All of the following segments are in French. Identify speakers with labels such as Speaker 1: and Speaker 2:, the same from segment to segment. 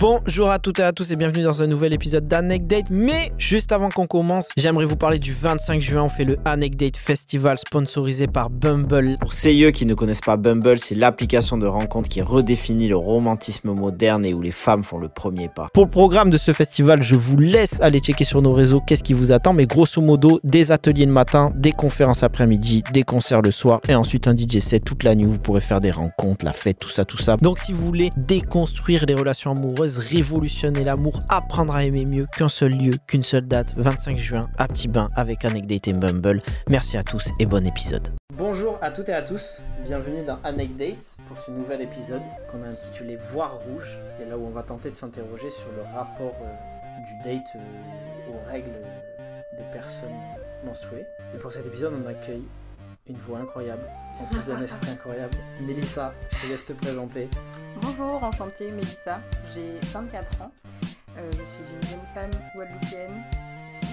Speaker 1: Bonjour à toutes et à tous et bienvenue dans un nouvel épisode d'Anecdate. Mais juste avant qu'on commence, j'aimerais vous parler du 25 juin. On fait le Anecdate Festival sponsorisé par Bumble. Pour ceux qui ne connaissent pas Bumble, c'est l'application de rencontre qui redéfinit le romantisme moderne et où les femmes font le premier pas. Pour le programme de ce festival, je vous laisse aller checker sur nos réseaux qu'est-ce qui vous attend. Mais grosso modo, des ateliers le matin, des conférences après-midi, des concerts le soir et ensuite un DJ set toute la nuit. Vous pourrez faire des rencontres, la fête, tout ça, tout ça. Donc si vous voulez déconstruire les relations amoureuses, révolutionner l'amour, apprendre à aimer mieux qu'un seul lieu, qu'une seule date, 25 juin à Petit Bain avec Anecdate et Bumble. Merci à tous et bon épisode. Bonjour à toutes et à tous, bienvenue dans Anecdate pour ce nouvel épisode qu'on a intitulé Voir rouge et là où on va tenter de s'interroger sur le rapport euh, du date euh, aux règles des personnes menstruées. Et pour cet épisode, on accueille une voix incroyable, en plus d'un esprit incroyable. Mélissa, je te laisse te présenter.
Speaker 2: Bonjour, enchantée Mélissa, j'ai 24 ans. Euh, je suis une jeune femme guadeloupéenne, 6,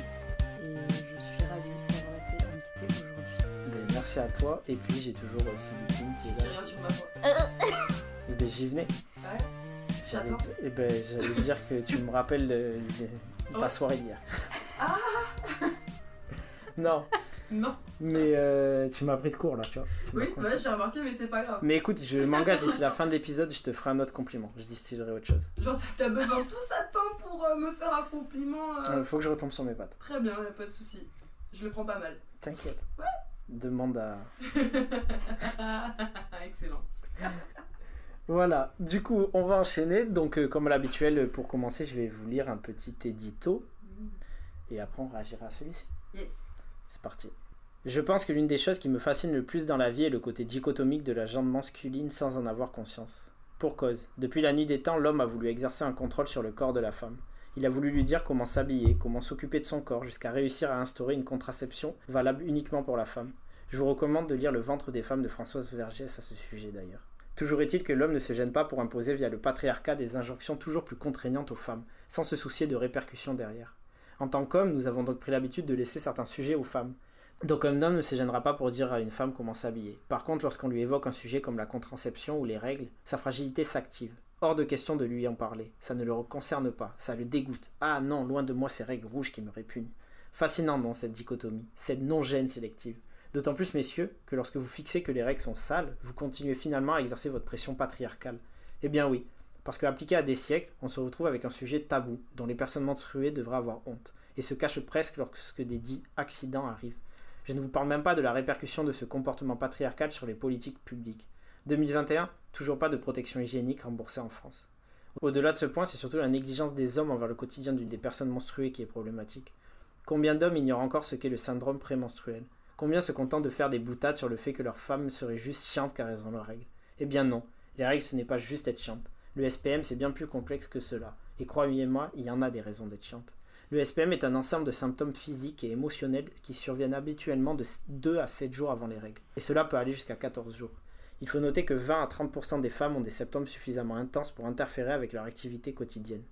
Speaker 2: et je suis ravie d'avoir été invitée aujourd'hui.
Speaker 1: Ben, merci à toi, et puis j'ai toujours euh, Philippine qui est
Speaker 3: J'ai
Speaker 1: là.
Speaker 3: rien sur ma voix.
Speaker 1: Et ben, j'y venais.
Speaker 3: Ouais.
Speaker 1: J'allais
Speaker 3: J'attends.
Speaker 1: et ben, j'allais dire que tu me rappelles de, de ta
Speaker 3: Oh.
Speaker 1: soirée d'hier.
Speaker 3: Ah
Speaker 1: Non,
Speaker 3: Non.
Speaker 1: mais euh, tu m'as pris de court là, tu vois. Tu
Speaker 3: Oui, ouais, j'ai remarqué, mais c'est pas grave.
Speaker 1: Mais écoute, je m'engage d'ici la fin de l'épisode, je te ferai un autre compliment. Je distillerai autre chose.
Speaker 3: Genre, t'as besoin de tout ça de temps pour euh, me faire un compliment. euh,
Speaker 1: Il faut que je retombe sur mes pattes.
Speaker 3: Très bien, y a pas de souci. Je le prends pas mal.
Speaker 1: T'inquiète. Demande à.
Speaker 3: Excellent.
Speaker 1: Voilà, du coup, on va enchaîner. Donc, euh, comme à l'habituel, euh, pour commencer, je vais vous lire un petit édito et après on réagira à celui-ci.
Speaker 3: Yes.
Speaker 1: C'est parti. Je pense que l'une des choses qui me fascine le plus dans la vie est le côté dichotomique de la jambe masculine sans en avoir conscience. Pour cause, depuis la nuit des temps, l'homme a voulu exercer un contrôle sur le corps de la femme. Il a voulu lui dire comment s'habiller, comment s'occuper de son corps, jusqu'à réussir à instaurer une contraception valable uniquement pour la femme. Je vous recommande de lire Le ventre des femmes de Françoise Vergès à ce sujet d'ailleurs. Toujours est-il que l'homme ne se gêne pas pour imposer via le patriarcat des injonctions toujours plus contraignantes aux femmes, sans se soucier de répercussions derrière. En tant qu'homme, nous avons donc pris l'habitude de laisser certains sujets aux femmes. Donc un homme ne se gênera pas pour dire à une femme comment s'habiller. Par contre, lorsqu'on lui évoque un sujet comme la contraception ou les règles, sa fragilité s'active. Hors de question de lui en parler. Ça ne le concerne pas, ça le dégoûte. Ah non, loin de moi ces règles rouges qui me répugnent. Fascinant dans cette dichotomie, cette non-gêne sélective. D'autant plus, messieurs, que lorsque vous fixez que les règles sont sales, vous continuez finalement à exercer votre pression patriarcale. Eh bien oui, parce qu'appliqué à des siècles, on se retrouve avec un sujet tabou, dont les personnes menstruées devraient avoir honte, et se cachent presque lorsque des dits accidents arrivent. Je ne vous parle même pas de la répercussion de ce comportement patriarcal sur les politiques publiques. 2021, toujours pas de protection hygiénique remboursée en France. Au-delà de ce point, c'est surtout la négligence des hommes envers le quotidien d'une des personnes menstruées qui est problématique. Combien d'hommes ignorent encore ce qu'est le syndrome prémenstruel? Combien se contentent de faire des boutades sur le fait que leur femme serait juste chiante car elles ont leurs règles? Eh bien non, les règles ce n'est pas juste être chiante. Le SPM c'est bien plus complexe que cela. Et croyez-moi, il y en a des raisons d'être chiante. Le SPM est un ensemble de symptômes physiques et émotionnels qui surviennent habituellement de 2 à 7 jours avant les règles. Et cela peut aller jusqu'à 14 jours. Il faut noter que 20 à 30% des femmes ont des symptômes suffisamment intenses pour interférer avec leur activité quotidienne.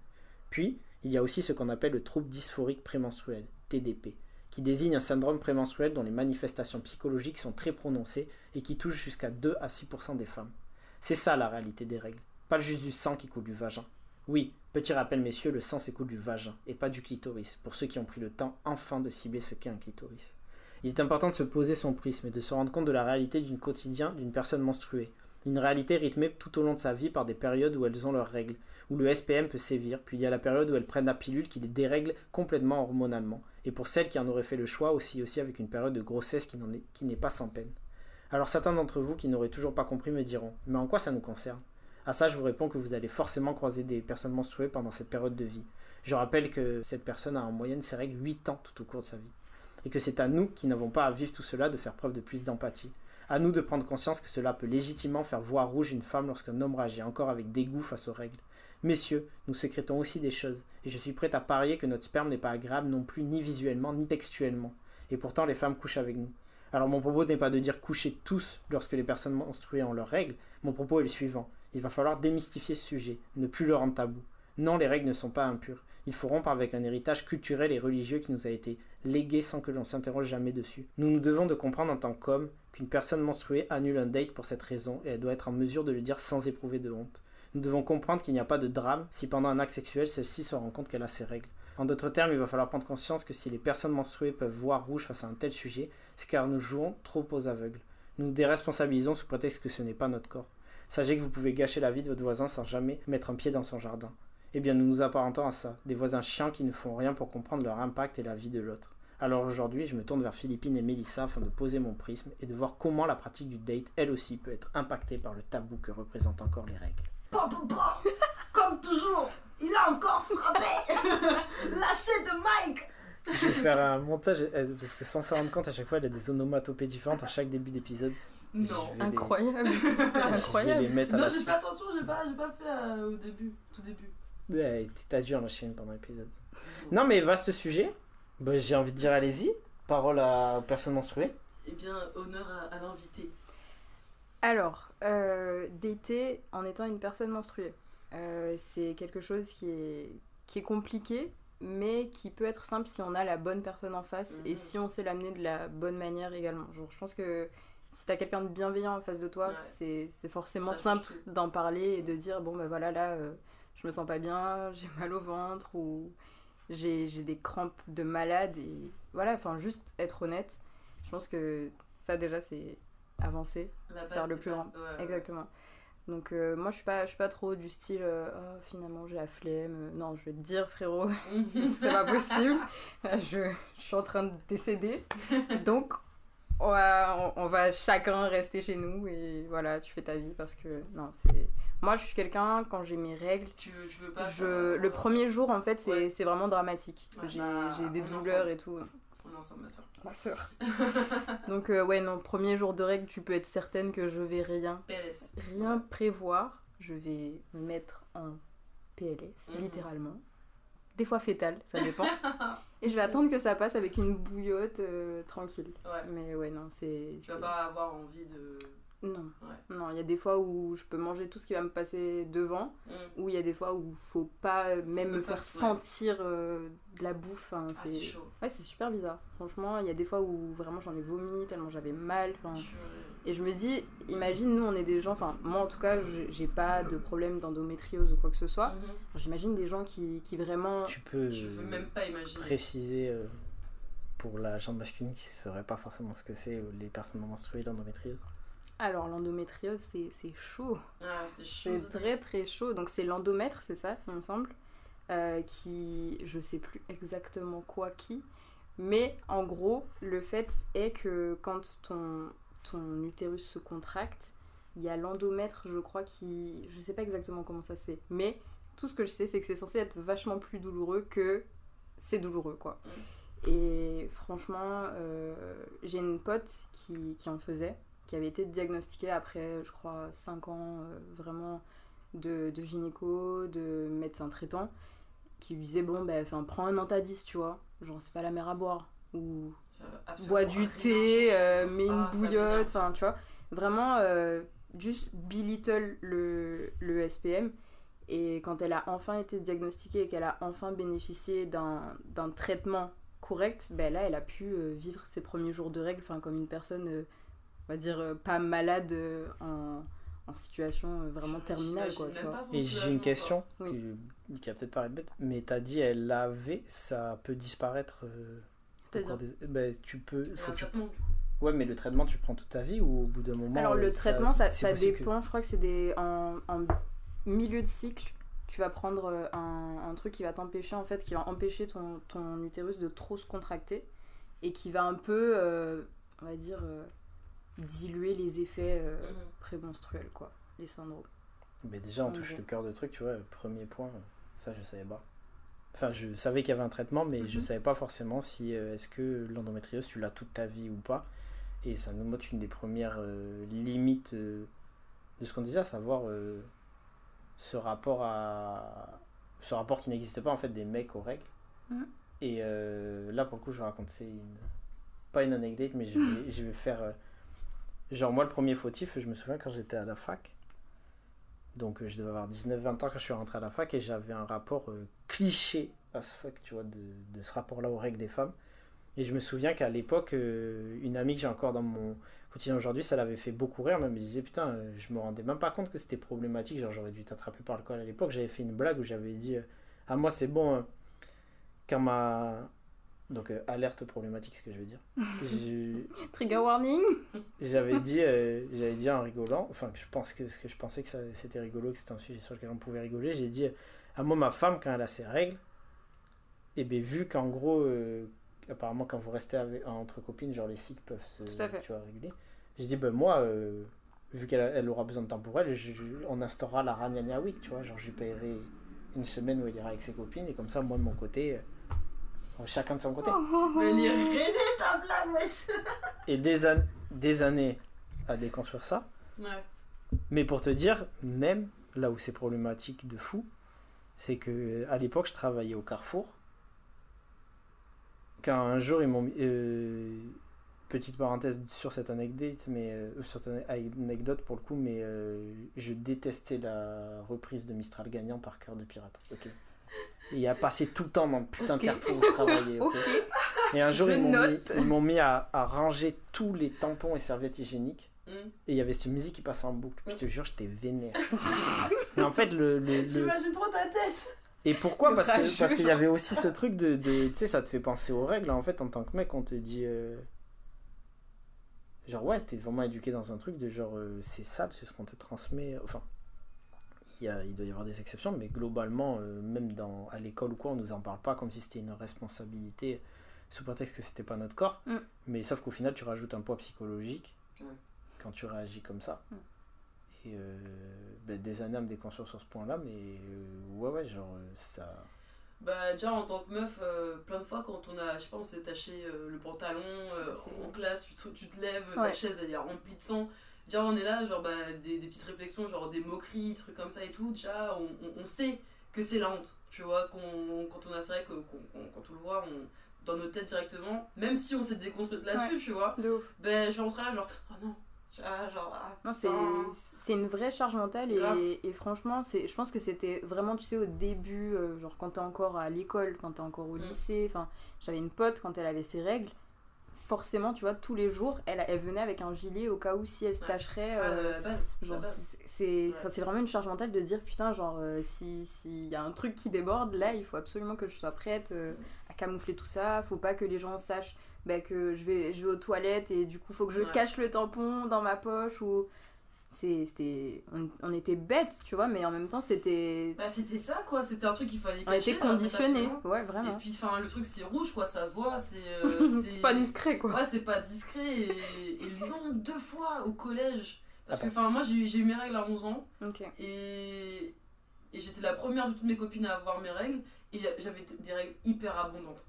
Speaker 1: Puis, il y a aussi ce qu'on appelle le trouble dysphorique prémenstruel, TDP, qui désigne un syndrome prémenstruel dont les manifestations psychologiques sont très prononcées et qui touche jusqu'à 2 à 6% des femmes. C'est ça la réalité des règles, pas juste du sang qui coule du vagin. Oui, petit rappel messieurs, le sang s'écoule du vagin et pas du clitoris, pour ceux qui ont pris le temps enfin de cibler ce qu'est un clitoris. Il est important de se poser son prisme et de se rendre compte de la réalité du quotidien d'une personne menstruée. Une réalité rythmée tout au long de sa vie par des périodes où elles ont leurs règles, où le SPM peut sévir, puis il y a la période où elles prennent la pilule qui les dérègle complètement hormonalement, et pour celles qui en auraient fait le choix aussi aussi avec une période de grossesse qui n'est pas sans peine. Alors certains d'entre vous qui n'auraient toujours pas compris me diront Mais en quoi ça nous concerne? À ça je vous réponds que vous allez forcément croiser des personnes menstruées pendant cette période de vie. Je rappelle que cette personne a en moyenne ses règles 8 ans tout au cours de sa vie. Et que c'est à nous qui n'avons pas à vivre tout cela de faire preuve de plus d'empathie. À nous de prendre conscience que cela peut légitimement faire voir rouge une femme lorsqu'un homme réagit encore avec dégoût face aux règles. Messieurs, nous sécrétons aussi des choses, et je suis prête à parier que notre sperme n'est pas agréable non plus ni visuellement ni textuellement. Et pourtant les femmes couchent avec nous. Alors mon propos n'est pas de dire coucher tous lorsque les personnes menstruées ont leurs règles, mon propos est le suivant. Il va falloir démystifier ce sujet, ne plus le rendre tabou. Non, les règles ne sont pas impures. Il faut rompre avec un héritage culturel et religieux qui nous a été légué sans que l'on s'interroge jamais dessus. Nous nous devons de comprendre en tant qu'hommes qu'une personne menstruée annule un date pour cette raison et elle doit être en mesure de le dire sans éprouver de honte. Nous devons comprendre qu'il n'y a pas de drame si pendant un acte sexuel, celle-ci se rend compte qu'elle a ses règles. En d'autres termes, il va falloir prendre conscience que si les personnes menstruées peuvent voir rouge face à un tel sujet, c'est car nous jouons trop aux aveugles. Nous nous déresponsabilisons sous prétexte que ce n'est pas notre corps. Sachez que vous pouvez gâcher la vie de votre voisin sans jamais mettre un pied dans son jardin. Eh bien, nous nous apparentons à ça, des voisins chiants qui ne font rien pour comprendre leur impact et la vie de l'autre. Alors aujourd'hui, je me tourne vers Philippine et Mélissa afin de poser mon prisme et de voir comment la pratique du date, elle aussi, peut être impactée par le tabou que représentent encore les règles.
Speaker 3: Pa, pa, pa. Comme toujours, il a encore frappé. Lâchez de Mike.
Speaker 1: Je vais faire un montage, euh, parce que sans s'en rendre compte, à chaque fois, il y a des onomatopées différentes à chaque début d'épisode.
Speaker 3: Non.
Speaker 2: Incroyable.
Speaker 1: Je vais
Speaker 2: Incroyable.
Speaker 1: les mettre à
Speaker 3: Non, j'ai fait attention, j'ai pas, j'ai pas fait euh, au début, tout début.
Speaker 1: Ouais, t'as dû en une pendant l'épisode. Non, mais vaste sujet. Bah, J'ai envie de dire, allez-y. Parole à personne menstruée.
Speaker 3: Eh bien, honneur à, à l'invité.
Speaker 2: Alors, euh, dater en étant une personne menstruée, Euh, c'est quelque chose qui est, qui est compliqué, mais qui peut être simple si on a la bonne personne en face et
Speaker 3: Mhm.
Speaker 2: si on sait l'amener de la bonne manière également. Genre, je pense que si t'as quelqu'un de bienveillant en face de toi,
Speaker 3: Ouais.
Speaker 2: c'est forcément simple d'en parler et de dire bon, ben voilà, là, euh, je me sens pas bien, j'ai mal au ventre ou j'ai des crampes de malade et voilà, enfin, juste être honnête. Je pense que ça, déjà, c'est avancer. Faire le plus grand.
Speaker 3: ouais, ouais.
Speaker 2: Exactement. Donc euh, moi je suis pas je suis pas trop du style euh, Oh, finalement j'ai la flemme. Non, je vais te dire frérot, c'est pas possible. Je, je suis en train de décéder. Donc on va, on, va chacun rester chez nous et voilà, tu fais ta vie parce que non, c'est moi je suis quelqu'un quand j'ai mes règles
Speaker 3: tu veux, tu veux pas.
Speaker 2: je, le premier jour, en fait, c'est
Speaker 3: Ouais.
Speaker 2: vraiment dramatique.
Speaker 3: Ouais,
Speaker 2: j'ai
Speaker 3: bah,
Speaker 2: des douleurs et tout.
Speaker 3: On est ensemble, ma soeur.
Speaker 2: Ma soeur. Donc, euh, ouais, non, premier jour de règles, tu peux être certaine que je vais rien
Speaker 3: PLS.
Speaker 2: rien prévoir, je vais me mettre en PLS,
Speaker 3: Mhm.
Speaker 2: littéralement. Des fois fétale, ça dépend. Et je vais attendre que ça passe avec une bouillotte euh, tranquille.
Speaker 3: Ouais.
Speaker 2: Mais ouais, non, c'est.
Speaker 3: Tu vas pas avoir envie de.
Speaker 2: Non.
Speaker 3: Ouais.
Speaker 2: Non, il y a des fois où je peux manger tout ce qui va me passer devant,
Speaker 3: Mm.
Speaker 2: ou il y a des fois où faut pas même me
Speaker 3: Même pas,
Speaker 2: faire sentir euh, de la bouffe. hein,
Speaker 3: Ah, c'est chaud.
Speaker 2: Ouais, c'est super bizarre. Franchement, il y a des fois où vraiment j'en ai vomi tellement j'avais mal. enfin. Et je me dis, imagine, nous, on est des gens, enfin, moi en tout cas, j'ai pas de problème d'endométriose ou quoi que ce soit.
Speaker 3: Mhm.
Speaker 2: J'imagine des gens qui, qui vraiment.
Speaker 1: Tu peux
Speaker 3: Je veux même pas imaginer.
Speaker 1: préciser euh, pour la jambe masculine qui ne saurait pas forcément ce que c'est, euh, les personnes non menstruées, l'endométriose?
Speaker 2: Alors, l'endométriose, c'est c'est chaud.
Speaker 3: Ah, c'est chaud.
Speaker 2: C'est très très chaud. Donc, c'est l'endomètre, c'est ça, il me semble, euh, qui. Je sais plus exactement quoi qui. Mais en gros, le fait est que quand ton, ton utérus se contracte, il y a l'endomètre, je crois, qui. Je sais pas exactement comment ça se fait. Mais tout ce que je sais, c'est que c'est censé être vachement plus douloureux que c'est douloureux, quoi. Et franchement, euh, j'ai une pote qui, qui en faisait, qui avait été diagnostiquée après, je crois, 5 ans euh, vraiment de, de gynéco, de médecin traitant, qui lui disait Bon, ben, enfin, prends un Antadis, tu vois. Genre, c'est pas la mer à boire. Ou bois du thé, euh, mets une
Speaker 3: Ah,
Speaker 2: bouillotte, enfin, tu vois. Vraiment, euh, juste belittle le, le SPM. Et quand elle a enfin été diagnostiquée et qu'elle a enfin bénéficié d'un d'un traitement correct, ben là, elle a pu euh, vivre ses premiers jours de règles, enfin, comme une personne, euh, on va dire, euh, pas malade euh, en, en situation euh, vraiment terminale, quoi, tu vois.
Speaker 1: Et j'ai une question
Speaker 2: Oui.
Speaker 1: qui, qui va peut-être paraître bête, mais t'as dit elle l'avait, ça peut disparaître. euh,
Speaker 2: C'est-à-dire
Speaker 1: des- ben, tu peux. Faut que tu...
Speaker 3: traitement, du coup.
Speaker 1: Ouais, mais le traitement, tu prends toute ta vie ou au bout d'un moment.
Speaker 2: Alors
Speaker 1: euh,
Speaker 2: le traitement, ça, ça
Speaker 1: que-
Speaker 2: dépend. Je crois que c'est des en, en milieu de cycle. Tu vas prendre euh, un, un truc qui va t'empêcher en fait, qui va empêcher ton, ton utérus de trop se contracter et qui va un peu, euh, on va dire, euh, diluer les effets euh,
Speaker 3: Mhm.
Speaker 2: prémenstruels quoi, les syndromes.
Speaker 1: Mais déjà, on touche le cœur de truc, tu vois. Premier point, ça, je savais pas. Enfin, je savais qu'il y avait un traitement, mais je
Speaker 2: Mhm.
Speaker 1: savais pas forcément si euh, est-ce que l'endométriose, tu l'as toute ta vie ou pas. Et ça nous montre une des premières euh, limites euh, de ce qu'on disait, à savoir ce rapport à ce rapport qui n'existe pas en fait des mecs aux règles.
Speaker 2: Mhm.
Speaker 1: Et euh, là, pour le coup, je vais raconter une pas une anecdote, mais je vais, je vais faire euh, genre moi le premier fautif. Je me souviens quand j'étais à la fac. Donc euh, je devais avoir 19-20 ans quand je suis rentré à la fac et j'avais un rapport euh, cliché as fuck, tu vois, de, ce rapport-là aux règles des femmes. Et je me souviens qu'à l'époque, euh, une amie que j'ai encore dans mon Quotidien aujourd'hui, ça l'avait fait beaucoup rire. Même, je disais, putain, euh, je me rendais même pas compte que c'était problématique. Genre, j'aurais dû t'attraper par le col à l'époque. J'avais fait une blague où j'avais dit, euh, ah, moi, c'est bon, quand ma. Donc, euh, alerte problématique, ce que je veux dire. Je-
Speaker 2: Trigger warning
Speaker 1: J'avais dit, euh, j'avais dit en rigolant, enfin je pense que ce que je pensais que ça- c'était rigolo, que c'était un sujet sur lequel on pouvait rigoler. J'ai dit, à moi ma femme quand elle a ses règles, et bien vu qu'en gros, euh, apparemment quand vous restez avec, entre copines, genre les cycles peuvent se,
Speaker 2: Tout à fait.
Speaker 1: tu vois, réguler. J'ai dit, ben moi, vu qu'elle elle aura besoin de temps pour elle, je- on instaurera la Ragnagna Week, tu vois, genre je lui paierai une semaine où elle ira avec ses copines, et comme ça, moi de mon côté, chacun de son côté.
Speaker 3: Mais elle est raidée ta blague, wesh.
Speaker 1: Et des, an- des années à déconstruire ça.
Speaker 3: Ouais.
Speaker 1: Mais pour te dire, même là où c'est problématique de fou, c'est que à l'époque, je travaillais au Carrefour. Quand un jour, ils m'ont euh, petite parenthèse sur cette anecdote, mais euh, sur cette anecdote pour le coup, mais euh, je détestais la reprise de Mistral gagnant par cœur de pirate. Ok. Et il a passé tout le temps dans le putain
Speaker 2: Ok.
Speaker 1: de Carrefour où je travaillais. Et un jour,
Speaker 2: Je
Speaker 1: ils m'ont mis, mis à, à ranger tous les tampons et serviettes hygiéniques.
Speaker 3: Hmm.
Speaker 1: Et il y avait cette musique qui passait en boucle. Je te jure, j'étais vénère. Mais en fait, le. le- le-
Speaker 3: J'imagine trop ta tête.
Speaker 1: Et pourquoi? Parce que parce qu'il y avait aussi ce truc de. de- tu sais, ça te fait penser aux règles. En fait, en tant que mec, on te dit. euh, Genre, ouais, t'es vraiment éduqué dans un truc de genre, euh, c'est sale, c'est ce qu'on te transmet. Enfin, il, y a, il doit y avoir des exceptions, mais globalement, euh, même dans, à l'école ou quoi, on nous en parle pas comme si c'était une responsabilité sous prétexte que c'était pas notre corps.
Speaker 2: Mm.
Speaker 1: Mais sauf qu'au final, tu rajoutes un poids psychologique quand tu réagis comme ça.
Speaker 2: Mm.
Speaker 1: Et euh, ben, des années à me déconstruire sur ce point-là, mais euh, ouais, ouais, genre, euh, ça.
Speaker 3: Bah déjà en tant que meuf, euh, plein de fois quand on a, je sais pas, on s'est taché euh, le pantalon euh, en classe, tu te, tu te lèves,
Speaker 2: Ouais.
Speaker 3: ta chaise elle est remplie de sang. Déjà on est là, genre bah, des, des petites réflexions, genre des moqueries, trucs comme ça et tout. Déjà on, on, on sait que c'est la honte, tu vois, qu'on, quand on a c'est vrai que quand on le voit, on, dans nos têtes directement, même si on s'est déconstruite là-dessus, tu vois,
Speaker 2: De ouf.
Speaker 3: ben je rentrais là genre, oh non, ah, genre, ah,
Speaker 2: Non, c'est, une vraie charge mentale et franchement, c'est, je pense que c'était vraiment, tu sais, au début, euh, genre quand t'es encore à l'école, quand t'es encore au
Speaker 3: Mm.
Speaker 2: lycée, enfin, j'avais une pote quand elle avait ses règles, forcément, tu vois, tous les jours, elle, elle venait avec un gilet au cas où si elle se.
Speaker 3: Ah,
Speaker 2: Genre,
Speaker 3: base.
Speaker 2: c'est- vraiment une charge mentale de dire putain, genre, euh, si s'il y a un truc qui déborde, là, il faut absolument que je sois prête euh, à camoufler tout ça. Faut pas que les gens sachent bah, que je vais, je vais aux toilettes et du coup, faut que je
Speaker 3: Ouais.
Speaker 2: cache le tampon dans ma poche ou. C'était, on, on était bêtes, tu vois, mais en même temps, c'était.
Speaker 3: Bah c'était ça quoi, c'était un truc qu'il fallait
Speaker 2: On
Speaker 3: cacher.
Speaker 2: était
Speaker 3: là,
Speaker 2: conditionnés,
Speaker 3: facilement.
Speaker 2: ouais,
Speaker 3: Et
Speaker 2: vraiment.
Speaker 3: puis enfin le truc c'est rouge quoi, ça se voit, c'est euh,
Speaker 2: C'est pas discret, quoi.
Speaker 3: Ouais, c'est pas discret et, et le nombre de fois au collège parce
Speaker 1: Ah
Speaker 3: que enfin moi j'ai eu- mes règles à 11 ans et et j'étais la première de toutes mes copines à avoir mes règles et j'a- j'avais des règles hyper abondantes.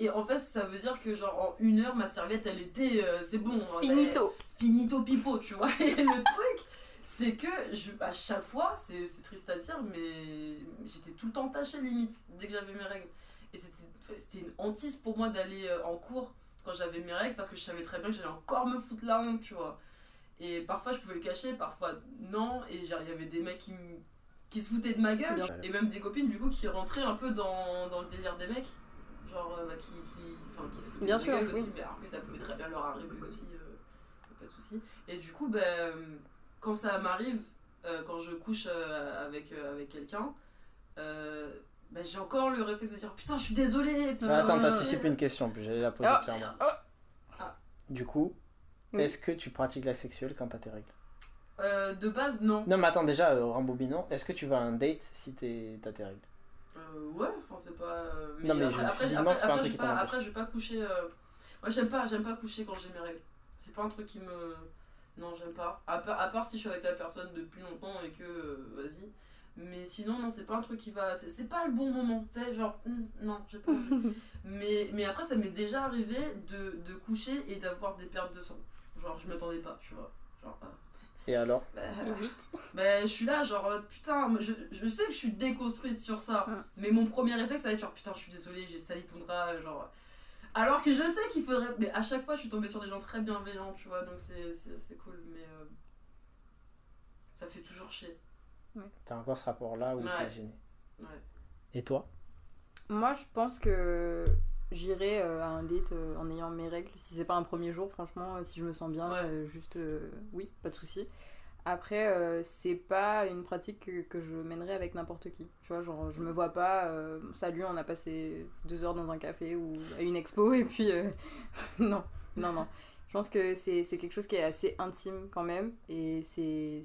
Speaker 3: Et en fait, ça veut dire que genre en une heure ma serviette elle était euh, c'est bon, hein,
Speaker 2: Finito.
Speaker 3: finito pipo, tu vois. Et le truc, c'est que je, à chaque fois, c'est c'est triste à dire, mais j'étais tout le temps tachée limite dès que j'avais mes règles. Et c'était c'était une hantise pour moi d'aller euh, en cours quand j'avais mes règles parce que je savais très bien que j'allais encore me foutre la honte, tu vois. Et parfois je pouvais le cacher, parfois non. Et il y avait des mecs qui, qui se foutaient de ma gueule. Et même des copines du coup qui rentraient un peu dans, dans le délire des mecs. Genre, euh, bah, qui, qui, enfin, qui se foutaient
Speaker 2: Bien
Speaker 3: de
Speaker 2: sûr,
Speaker 3: gueule
Speaker 2: oui.
Speaker 3: aussi, mais alors que ça pouvait très bien leur arriver aussi, euh, pas de soucis. Et du coup, ben, quand ça m'arrive, euh, quand je couche euh, avec, euh, avec quelqu'un, euh, ben, j'ai encore le réflexe de dire putain, je suis désolée. putain.
Speaker 1: Ah, attends, t'anticipes une question, plus j'allais la poser
Speaker 2: Ah.
Speaker 1: clairement.
Speaker 3: Ah.
Speaker 1: Du coup,
Speaker 2: Oui.
Speaker 1: est-ce que tu pratiques la sexuelle quand t'as tes règles?
Speaker 3: Euh, de base, non.
Speaker 1: Non, mais attends, déjà, euh, rembobinons, est-ce que tu vas à un date si t'es- t'as tes règles?
Speaker 3: Euh, ouais, enfin, c'est pas. euh,
Speaker 1: Non, mais
Speaker 3: après,
Speaker 1: je-
Speaker 3: après,
Speaker 1: physiquement,
Speaker 3: après,
Speaker 1: c'est pas un truc
Speaker 3: je
Speaker 1: qui
Speaker 3: vais pas-
Speaker 1: t'empêche.
Speaker 3: Après, je vais pas coucher. euh, Moi, j'aime pas, j'aime pas coucher quand j'ai mes règles. C'est pas un truc qui me. Non, j'aime pas. À part, à part si je suis avec la personne depuis longtemps et que. euh, Vas-y. Mais sinon, non, c'est pas un truc qui va. C'est c'est pas le bon moment. Tu sais, genre. hum, non, j'ai pas envie. mais, mais après, ça m'est déjà arrivé de, de coucher et d'avoir des pertes de sang. Genre, je m'attendais pas, tu vois. Genre. ah,
Speaker 1: Et alors
Speaker 3: bah, ben, je suis là, genre, putain, je, je sais que je suis déconstruite sur ça, mais mon premier réflexe, ça va être genre, putain, je suis désolée, j'ai sali ton drap, genre. Alors que je sais qu'il faudrait. Mais à chaque fois, je suis tombée sur des gens très bienveillants, tu vois, donc c'est c'est- c'est cool, mais. euh, ça fait toujours chier.
Speaker 1: T'as encore ce rapport-là où
Speaker 3: Ouais.
Speaker 1: t'es gêné
Speaker 3: Ouais.
Speaker 1: Et toi?
Speaker 2: Moi, je pense que j'irai euh, à un date euh, en ayant mes règles. Si c'est pas un premier jour, franchement, euh, si je me sens bien,
Speaker 3: Ouais.
Speaker 2: juste oui, pas de souci. Après, c'est pas une pratique que, que je mènerais avec n'importe qui. Tu vois, genre, je me vois pas, salut, on a passé deux heures dans un café ou à une expo et puis. non, non, non. Je pense que c'est quelque chose qui est assez intime quand même et c'est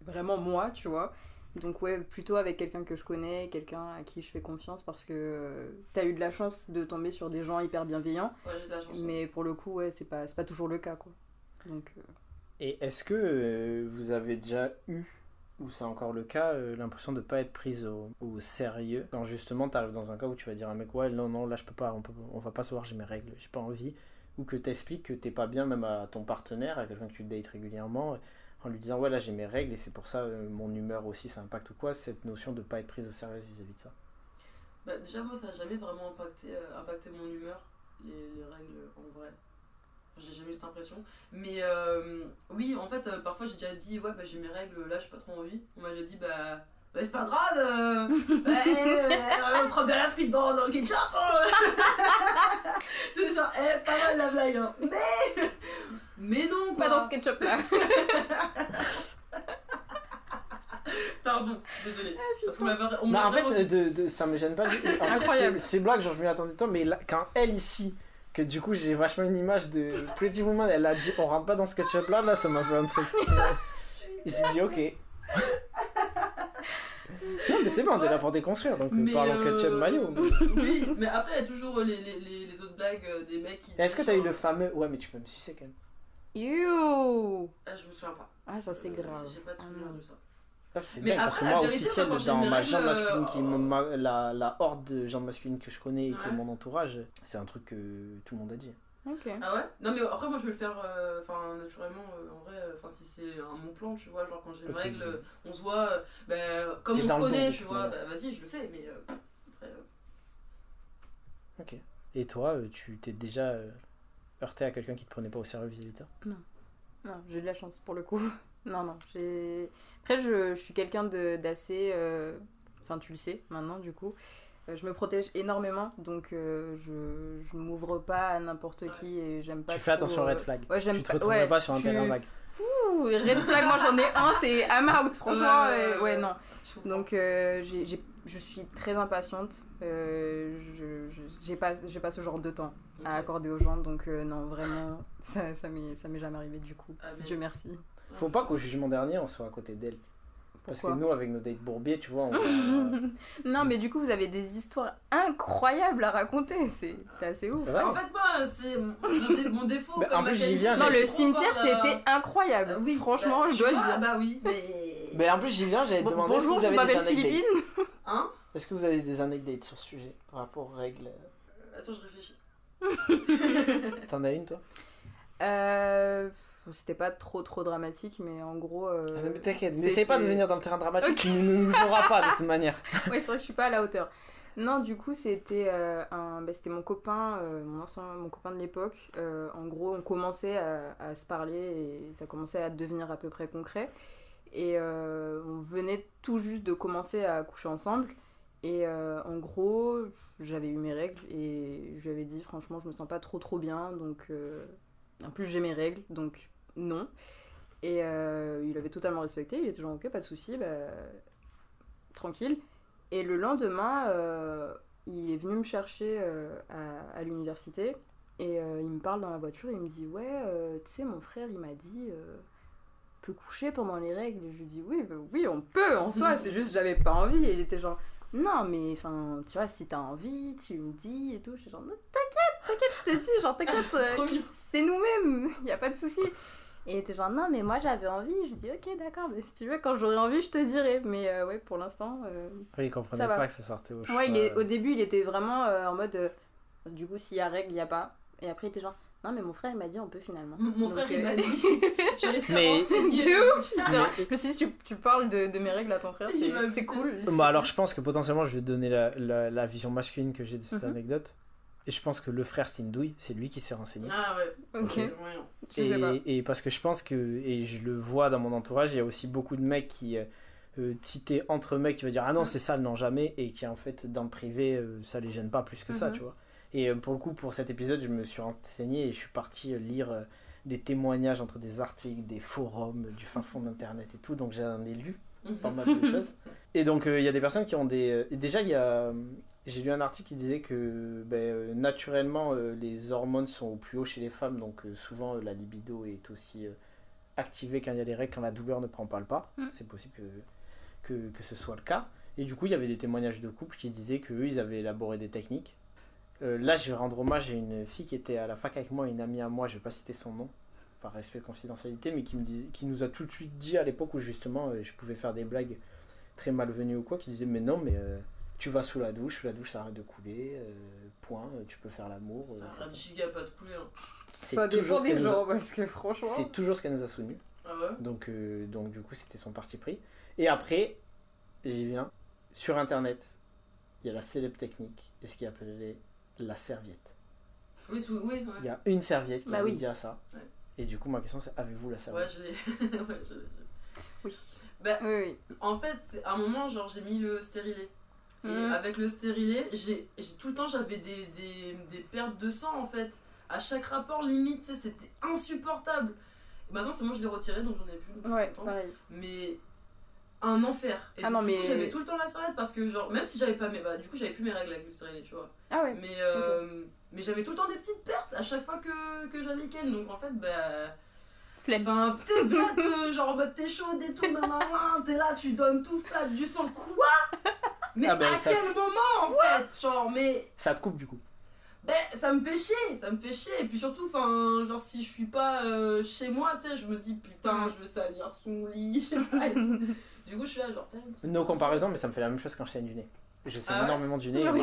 Speaker 2: vraiment moi, tu vois. Donc ouais, plutôt avec quelqu'un que je connais, quelqu'un à qui je fais confiance parce que euh, t'as eu de la chance de tomber sur des gens hyper bienveillants,
Speaker 3: Ouais, j'ai de la chance.
Speaker 2: mais pour le coup, ouais, c'est pas, c'est pas toujours le cas, quoi. Donc, euh,
Speaker 1: Et est-ce que euh, vous avez déjà eu, ou c'est encore le cas, euh, l'impression de ne pas être prise au, au sérieux quand justement tu arrives dans un cas où tu vas dire à un mec ouais non non là je peux pas, on, peut, on va pas se voir, j'ai mes règles, j'ai pas envie, ou que t'expliques que t'es pas bien même à ton partenaire, à quelqu'un que tu dates régulièrement, en lui disant ouais là j'ai mes règles et c'est pour ça euh, mon humeur aussi ça impacte ou quoi, cette notion de pas être prise au sérieux vis-à-vis de ça.
Speaker 3: Bah, déjà, moi, ça n'a jamais vraiment impacté, euh, impacté mon humeur, les, les règles en vrai. J'ai jamais eu cette impression. Mais euh, oui, en fait, euh, parfois j'ai déjà dit, ouais, bah, j'ai mes règles, là, j'ai pas trop envie. On m'a déjà dit, bah, bah c'est pas grave, euh, bah, euh, on trempe bien la frite dans, dans le ketchup. hein. C'est genre, eh, pas mal la blague, hein. Mais, mais non, quoi.
Speaker 2: pas dans ce ketchup là
Speaker 3: Pardon, désolé. Parce qu'on m'avait on
Speaker 1: Mais en fait,
Speaker 3: reçu-
Speaker 1: euh, de, de- ça me gêne pas. du- En fait,
Speaker 2: Incroyable.
Speaker 1: c'est- ces blagues, genre, je m'y attendais tant, mais là, quand elle ici, que du coup j'ai vachement une image de Pretty Woman, elle a dit on rentre pas dans ce ketchup là, là ça m'a fait un truc. J'ai dit ok. Non, mais c'est bon, on est là pour déconstruire, donc
Speaker 3: Mais,
Speaker 1: euh, parlons
Speaker 3: euh,
Speaker 1: ketchup maillot.
Speaker 3: Oui, mais après, il y a toujours les, les, les, les autres blagues euh, des mecs qui.
Speaker 1: Est-ce que t'as eu le fameux. Ouais, mais tu peux me sucer quand même.
Speaker 2: You
Speaker 3: Ah, je me souviens pas.
Speaker 2: Ah, ça c'est
Speaker 3: Euh,
Speaker 2: grave.
Speaker 3: J'ai pas de
Speaker 2: Ah,
Speaker 3: souvenir de ça.
Speaker 1: Ah, c'est
Speaker 3: Mais
Speaker 1: dingue parce que
Speaker 3: après,
Speaker 1: moi,
Speaker 3: vérité,
Speaker 1: officiel, dans ma jambe masculine,
Speaker 3: euh,
Speaker 1: qui me ma- la, la horde de jambes masculines que je connais et qui est
Speaker 3: Ouais.
Speaker 1: mon entourage, c'est un truc que tout le monde a dit.
Speaker 2: Ok.
Speaker 3: Ah ouais? Non, mais après, moi je vais le faire euh, enfin naturellement, euh, en vrai, enfin si c'est un bon plan, tu vois, genre quand j'ai une règle, euh, on se voit, euh, bah, comme on se connaît, tu vois, bah vas-y, je le fais, mais euh, après. euh,
Speaker 1: Ok. Et toi, tu t'es déjà euh, heurté à quelqu'un qui te prenait pas au sérieux vis-à-vis de ça
Speaker 2: Non, j'ai eu de la chance pour le coup. Non, non, j'ai. Après, je, je suis quelqu'un de- d'assez. euh, Enfin, tu le sais maintenant, du coup. Euh, Je me protège énormément, donc euh, je, je m'ouvre pas à n'importe qui et j'aime pas.
Speaker 1: Tu fais
Speaker 2: trop,
Speaker 1: attention aux red flag.
Speaker 2: Ouais, j'aime
Speaker 1: Tu te
Speaker 2: pas.
Speaker 1: retrouverais
Speaker 2: ouais,
Speaker 1: pas sur un
Speaker 2: tu-
Speaker 1: terrain vague.
Speaker 2: Ouh, red flag, moi j'en ai un, c'est I'm out, franchement.
Speaker 3: Ouais, ouais, ouais,
Speaker 2: ouais,
Speaker 3: ouais.
Speaker 2: non. Donc, euh, j'ai- j'ai- je suis très impatiente. Euh, je j'ai pas, j'ai pas ce genre de temps à accorder aux gens, donc euh, non, vraiment, ça, ça m'est ça m'est jamais arrivé du coup.
Speaker 3: Ah, mais-
Speaker 2: Dieu merci.
Speaker 1: Faut pas qu'au jugement dernier, on soit à côté d'elle. Parce que nous, avec nos dates bourbiers, tu vois, on
Speaker 2: Non, mais du coup, vous avez des histoires incroyables à raconter. C'est c'est assez ouf.
Speaker 3: En fait, moi, c'est mon, dé- mon défaut.
Speaker 1: Bah,
Speaker 3: comme
Speaker 1: en plus, j'y viens,
Speaker 2: Non, le cimetière,
Speaker 3: euh,
Speaker 2: c'était incroyable.
Speaker 3: euh, oui,
Speaker 2: Franchement,
Speaker 3: bah,
Speaker 2: je dois le dire.
Speaker 3: Bah oui, mais.
Speaker 1: Mais en plus, j'y viens, est-ce que
Speaker 2: bonjour,
Speaker 1: vous
Speaker 2: je
Speaker 1: avez des
Speaker 2: m'appelle
Speaker 1: anecdotes
Speaker 2: Philippine.
Speaker 3: Hein
Speaker 1: Est-ce que vous avez des anecdotes sur ce sujet par rapport aux règles? Euh,
Speaker 3: Attends, je réfléchis.
Speaker 1: T'en as une, toi?
Speaker 2: Euh, c'était pas trop trop dramatique, mais en gros. euh,
Speaker 1: Ah, mais T'inquiète, n'essaye pas de venir dans le terrain dramatique,
Speaker 2: Ok.
Speaker 1: tu ne nous auras pas de cette manière.
Speaker 2: ouais, c'est vrai que je suis pas à la hauteur. Non, du coup, c'était euh, un, bah, c'était mon copain, euh, mon ancien, mon copain de l'époque. Euh, en gros, on commençait à, à se parler et ça commençait à devenir à peu près concret. Et euh, on venait tout juste de commencer à coucher ensemble. Et euh, en gros, j'avais eu mes règles et je lui avais dit, franchement, je me sens pas trop trop bien. Donc, euh, en plus, j'ai mes règles, donc non. Et il avait totalement respecté. Il était genre, ok, pas de souci, bah, tranquille. Et le lendemain, il est venu me chercher à, l'université et il me parle dans la voiture et il me dit Ouais, tu sais, mon frère, il m'a dit peut coucher pendant les règles. Je lui dis Oui, bah oui, on peut en soi, c'est juste j'avais pas envie. Et il était genre Non, mais enfin, tu vois, si t'as envie, tu me dis et tout. Je suis genre Non, T'inquiète, t'inquiète, je te dis, genre, t'inquiète, euh, c'est nous-mêmes, y a pas de souci. Et il était genre, non, mais moi j'avais envie. Je lui dis, ok, d'accord, mais si tu veux, quand j'aurai envie, je te dirai. Mais euh, ouais, pour l'instant. euh,
Speaker 1: Oui, il comprenait
Speaker 2: Ça va.
Speaker 1: pas que ça sortait au choix.
Speaker 2: Ouais, il est, au début, il était vraiment euh, en mode, euh, du coup, s'il y a règle, il y a pas. Et après, il était genre, non, mais mon frère, il m'a dit, on peut finalement.
Speaker 3: Mon mon
Speaker 2: Donc,
Speaker 3: frère, il
Speaker 2: euh,
Speaker 3: m'a dit. Réussi
Speaker 1: Mais-
Speaker 3: à renseigner.
Speaker 2: De ouf, Je dit, tu, tu parles de, de mes règles à ton frère, c'est cool.
Speaker 1: Bah, alors, je pense que potentiellement, je vais te donner la, la, la vision masculine que j'ai de cette
Speaker 2: Mhm.
Speaker 1: anecdote. Et je pense que le frère, c'est une douille, c'est lui qui s'est renseigné.
Speaker 3: Ah ouais.
Speaker 2: Ok,
Speaker 3: Ouais.
Speaker 2: je sais pas.
Speaker 1: Et, et parce que je pense que, et je le vois dans mon entourage, il y a aussi beaucoup de mecs qui, euh, euh, si entre mecs, tu vas dire ah non,
Speaker 2: Mhm.
Speaker 1: c'est ça, non, jamais, et qui en fait, dans le privé, euh, ça les gêne pas plus que ça,
Speaker 2: Mhm.
Speaker 1: tu vois. Et euh, pour le coup, pour cet épisode, je me suis renseigné et je suis parti euh, lire euh, des témoignages entre des articles, des forums, du fin fond d'internet et tout. Donc j'en ai lu pas mal de choses. Et donc euh, il y a des personnes qui ont des. déjà, il y a. J'ai lu un article qui disait que ben, naturellement euh, les hormones sont au plus haut chez les femmes, donc euh, souvent la libido est aussi activée quand il y a les règles, quand la douleur ne prend pas le pas.
Speaker 2: Mm.
Speaker 1: C'est possible que, que, que ce soit le cas. Et du coup, il y avait des témoignages de couples qui disaient qu'eux, ils avaient élaboré des techniques. Euh, là, je vais rendre hommage à une fille qui était à la fac avec moi, une amie à moi, je vais pas citer son nom, par respect de confidentialité, mais qui, me disait, qui nous a tout de suite dit à l'époque où justement euh, je pouvais faire des blagues très malvenues ou quoi, qui disait Mais non, mais euh, tu vas sous la douche, sous la douche ça arrête de couler, euh, point, tu peux faire l'amour.
Speaker 3: Ça arrête giga pas de couler. Hein.
Speaker 1: C'est
Speaker 2: Ça
Speaker 1: toujours
Speaker 2: dépend
Speaker 1: ce qu'elle
Speaker 2: des
Speaker 1: nous a-
Speaker 2: gens, parce que franchement.
Speaker 1: C'est toujours ce qu'elle nous a soutenu.
Speaker 3: Ah ouais?
Speaker 1: Donc, euh, donc du coup, c'était son parti pris. Et après, j'y viens. Sur Internet, il y a la célèbre technique, et ce qui appelé la serviette.
Speaker 3: Oui, oui,
Speaker 1: Il y a une serviette qui
Speaker 2: Bah
Speaker 1: est
Speaker 2: oui.
Speaker 1: à ça.
Speaker 3: Ouais.
Speaker 1: Et du coup, ma question c'est avez-vous la
Speaker 3: Ouais,
Speaker 1: serviette?
Speaker 3: je l'ai. ouais, je l'ai.
Speaker 2: Oui.
Speaker 3: Bah,
Speaker 2: Oui, oui.
Speaker 3: en fait, à un moment, genre, j'ai mis le stérilet. Et
Speaker 2: Mhm.
Speaker 3: avec le stérilet, j'ai j'ai- tout le temps, j'avais des, des, des pertes de sang, en fait. À chaque rapport, limite, c'était insupportable. Et maintenant, c'est bon, je l'ai retiré, donc j'en ai plus.
Speaker 2: Ouais, pareil.
Speaker 3: mais un enfer. Et
Speaker 2: Ah non,
Speaker 3: coup,
Speaker 2: mais-
Speaker 3: j'avais tout le temps la serviette parce que, genre, même si j'avais pas mes. Bah, du coup, j'avais plus mes règles avec le stérilet, tu vois.
Speaker 2: Ah ouais.
Speaker 3: Mais, euh, mais j'avais tout le temps des petites pertes à chaque fois que, que j'allais ken. Donc en fait, bah.
Speaker 2: Flemme.
Speaker 3: Enfin, t'es plate, euh, genre en mode t'es chaude et tout, maman, t'es là, tu donnes tout flat, du sang, quoi? Mais
Speaker 1: Ah ben,
Speaker 3: à
Speaker 1: ça-
Speaker 3: quel moment en fait Genre, mais.
Speaker 1: Ça te coupe du coup.
Speaker 3: Ben, ça me fait chier, ça me fait chier. Et puis surtout, enfin, genre, si je suis pas euh, chez moi, tu sais, je me dis, putain, je veux salir son lit, je sais pas, et tout. Du coup, je suis là, genre, t'as-
Speaker 1: No comparaison, mais ça me fait la même chose quand je saigne du nez. Je saigne
Speaker 3: Ah ouais
Speaker 1: énormément du nez. et
Speaker 2: Oui,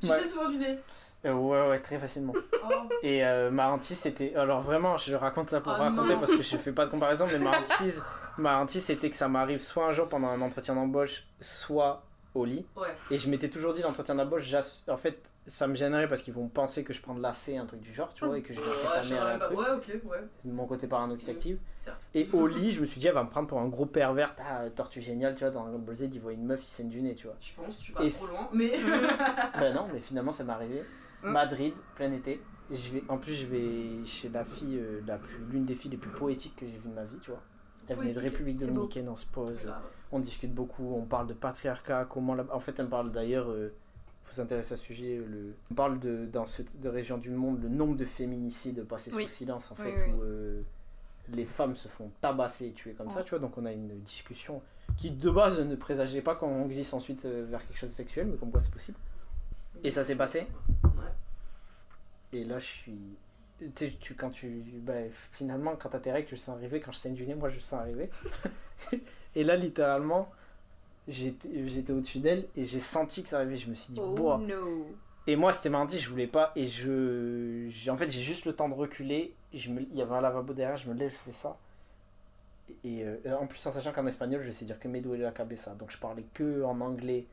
Speaker 3: Tu
Speaker 1: Ouais.
Speaker 3: sais souvent du nez.
Speaker 1: Euh, ouais, ouais, très facilement.
Speaker 3: Oh.
Speaker 1: Et euh, ma hantise, c'était. Alors vraiment, je raconte ça pour
Speaker 3: Oh
Speaker 1: raconter
Speaker 3: non.
Speaker 1: parce que je fais pas de comparaison, mais ma hantise, ma hantise c'était que ça m'arrive soit un jour pendant un entretien d'embauche, soit au lit.
Speaker 3: Ouais.
Speaker 1: Et je m'étais toujours dit, l'entretien d'embauche, en fait, ça me gênerait parce qu'ils vont penser que je prends de l'AC, un truc du genre, tu vois, et que je vais
Speaker 3: Ouais,
Speaker 1: ta mère un truc.
Speaker 3: ouais, ok, ouais,
Speaker 1: Mon côté parano qui s'active.
Speaker 3: certes.
Speaker 1: Et au lit, je me suis dit, elle va me prendre pour un gros pervers. Ah, tortue géniale, tu vois, dans Ball Z, il voit une meuf, il saigne du nez, tu vois.
Speaker 3: Je pense que tu vas
Speaker 1: Et
Speaker 3: trop loin, mais.
Speaker 1: ben non, mais finalement, ça m'est arrivé.
Speaker 2: Mm.
Speaker 1: Madrid, plein été. Je vais, en plus, je vais chez la fille, euh, la plus, l'une des filles les plus poétiques que j'ai vues de ma vie, tu vois. Elle venait de. République. Dominicaine, on se pose, on discute beaucoup, on parle de patriarcat, comment la... En fait, elle me parle d'ailleurs, euh, faut s'intéresser à ce sujet, le... on parle de, dans cette région du monde, le nombre de féminicides passés
Speaker 2: Oui.
Speaker 1: sous silence, en
Speaker 2: Oui,
Speaker 1: fait,
Speaker 2: oui.
Speaker 1: où euh, les femmes se font tabasser et tuer comme ça, tu vois. Donc on a une discussion qui, de base, ne présageait pas qu'on glisse ensuite euh, vers quelque chose de sexuel, mais comme quoi c'est possible. Et ça s'est passé
Speaker 3: Ouais.
Speaker 1: Et là, je suis. Tu tu, quand tu. Bah, finalement, quand t'as tes règles, tu le sens arriver. Quand je saigne du nez, moi, je le sens arriver. et là, littéralement, j'étais au-dessus d'elle et j'ai senti que ça arrivait. Je me suis dit,
Speaker 2: Oh
Speaker 1: boah.
Speaker 2: no.
Speaker 1: Et moi, c'était mardi, je voulais pas. Et je. En fait, j'ai juste le temps de reculer. Je me... Il y avait un lavabo derrière, je me lève, je fais ça. Et euh, en plus, en sachant qu'en espagnol, je sais dire que me duele la cabeza. Donc, je parlais que en anglais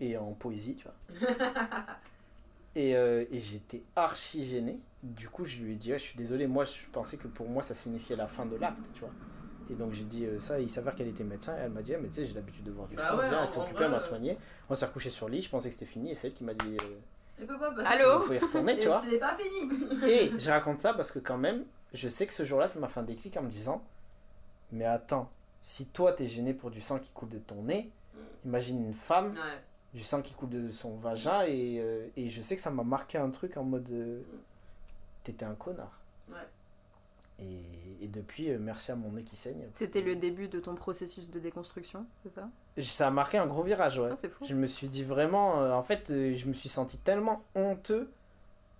Speaker 1: et en poésie, tu vois. et euh, et j'étais archi gêné. Du coup, je lui ai dit, je suis désolé, moi, je pensais que pour moi, ça signifiait la fin de l'acte, tu vois. Et donc, j'ai dit euh, ça, il s'avère qu'elle était médecin. Et elle m'a dit, Ah, mais tu sais, j'ai l'habitude de voir du
Speaker 3: Bah
Speaker 1: sang.
Speaker 3: ouais,
Speaker 1: Viens,
Speaker 3: en-
Speaker 1: elle s'est occupée, elle m'a soigné. On s'est recouché sur le lit, je pensais que c'était fini. Et c'est elle qui m'a dit, euh,
Speaker 3: Et papa, bah,
Speaker 2: Allô
Speaker 1: il faut y retourner, tu
Speaker 3: et
Speaker 1: vois.
Speaker 3: C'est pas fini
Speaker 1: Et je raconte ça parce que quand même, je sais que ce jour-là, ça m'a fait un déclic en me disant, mais attends, si toi t'es gêné pour du sang qui coule de ton nez, imagine une femme,
Speaker 3: Ouais.
Speaker 1: du sang qui coule de son vagin, et, euh, et je sais que ça m'a marqué un truc en mode, euh, t'étais un connard.
Speaker 3: Ouais.
Speaker 1: Et, et depuis, euh, merci à mon nez qui saigne.
Speaker 2: C'était le début de ton processus de déconstruction, c'est ça?
Speaker 1: Ça a marqué un gros virage, ouais.
Speaker 2: Ah, C'est fou.
Speaker 1: Je me suis dit vraiment, euh, en fait, euh, je me suis senti tellement honteux